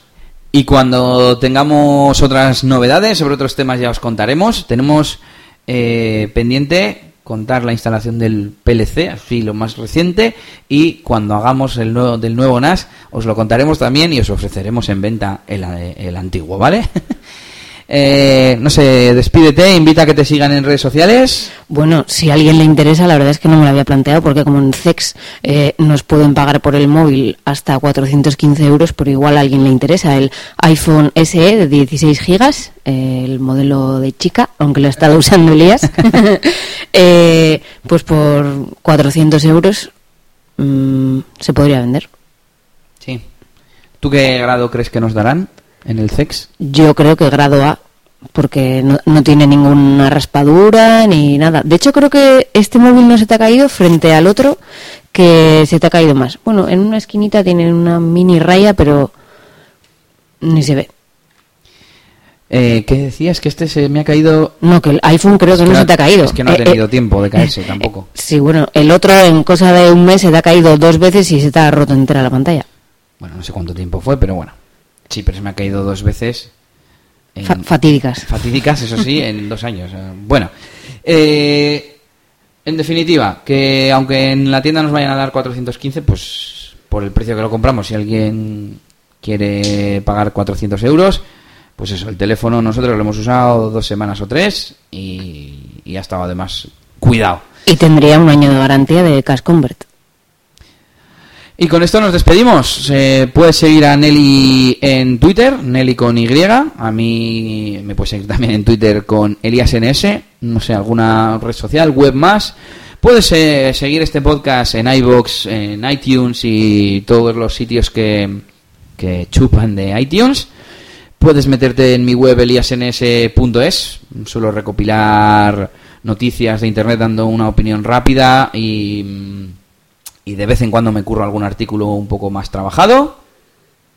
y cuando tengamos otras novedades sobre otros temas ya os contaremos. Tenemos eh, pendiente contar la instalación del PLC, así lo más reciente, y cuando hagamos el nuevo, del nuevo NAS os lo contaremos también y os ofreceremos en venta el, el antiguo, ¿vale? Eh, no sé, despídete, invita a que te sigan en redes sociales.
Bueno, si a alguien le interesa, la verdad es que no me lo había planteado, porque como en CEX eh, nos pueden pagar por el móvil hasta 415 euros, pero igual a alguien le interesa el iPhone SE de 16 gigas, eh, el modelo de chica, aunque lo ha estado usando Elías, eh, pues por 400 euros mm, se podría vender.
Sí. ¿Tú qué grado crees que nos darán en el CEX?
Yo creo que grado A, porque no, no tiene ninguna raspadura ni nada. De hecho, creo que este móvil no se te ha caído frente al otro que se te ha caído más. Bueno, en una esquinita tiene una mini raya, pero ni se ve.
Eh, ¿Qué decías? Que este se me ha caído...
No, que el iPhone creo que
Es
no se te ha caído.
Es que no ha
Eh, eh,
tenido tiempo de caerse tampoco.
Sí, bueno, el otro en cosa de un mes se te ha caído dos veces y se te ha roto entera la pantalla.
Bueno, no sé cuánto tiempo fue, pero bueno. Sí, pero se me ha caído dos veces. en-
Fa- fatídicas.
Fatídicas, eso sí, en dos años. Eh, Bueno, eh, en definitiva, que aunque en la tienda nos vayan a dar 415, pues por el precio que lo compramos, si alguien quiere pagar 400 euros, pues eso, el teléfono nosotros lo hemos usado dos semanas o tres y, y ha estado además cuidado.
Y tendría un año de garantía de Cash Convert.
Y con esto nos despedimos. Eh, puedes seguir a Nelly en Twitter, Nelly con Y. A mí me puedes seguir también en Twitter con EliasNS. No sé, alguna red social, web más. Puedes eh, seguir este podcast en iBox, en iTunes y todos los sitios que, que chupan de iTunes. Puedes meterte en mi web eliasns.es. Suelo recopilar noticias de internet dando una opinión rápida y, mm, y de vez en cuando me curro algún artículo un poco más trabajado.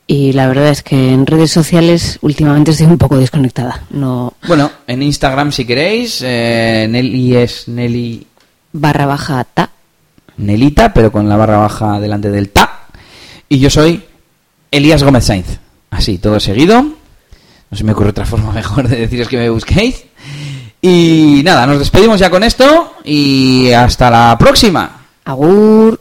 Y la verdad es que en redes sociales últimamente estoy un poco desconectada. No
Bueno, en Instagram si queréis, eh, Nelly es Nelly
barra baja ta.
Nelita, pero con la barra baja delante del ta. Y yo soy Elías Gómez Sainz. Así, todo seguido. No se me ocurre otra forma mejor de deciros que me busquéis. Y nada, nos despedimos ya con esto y hasta la próxima.
Agur.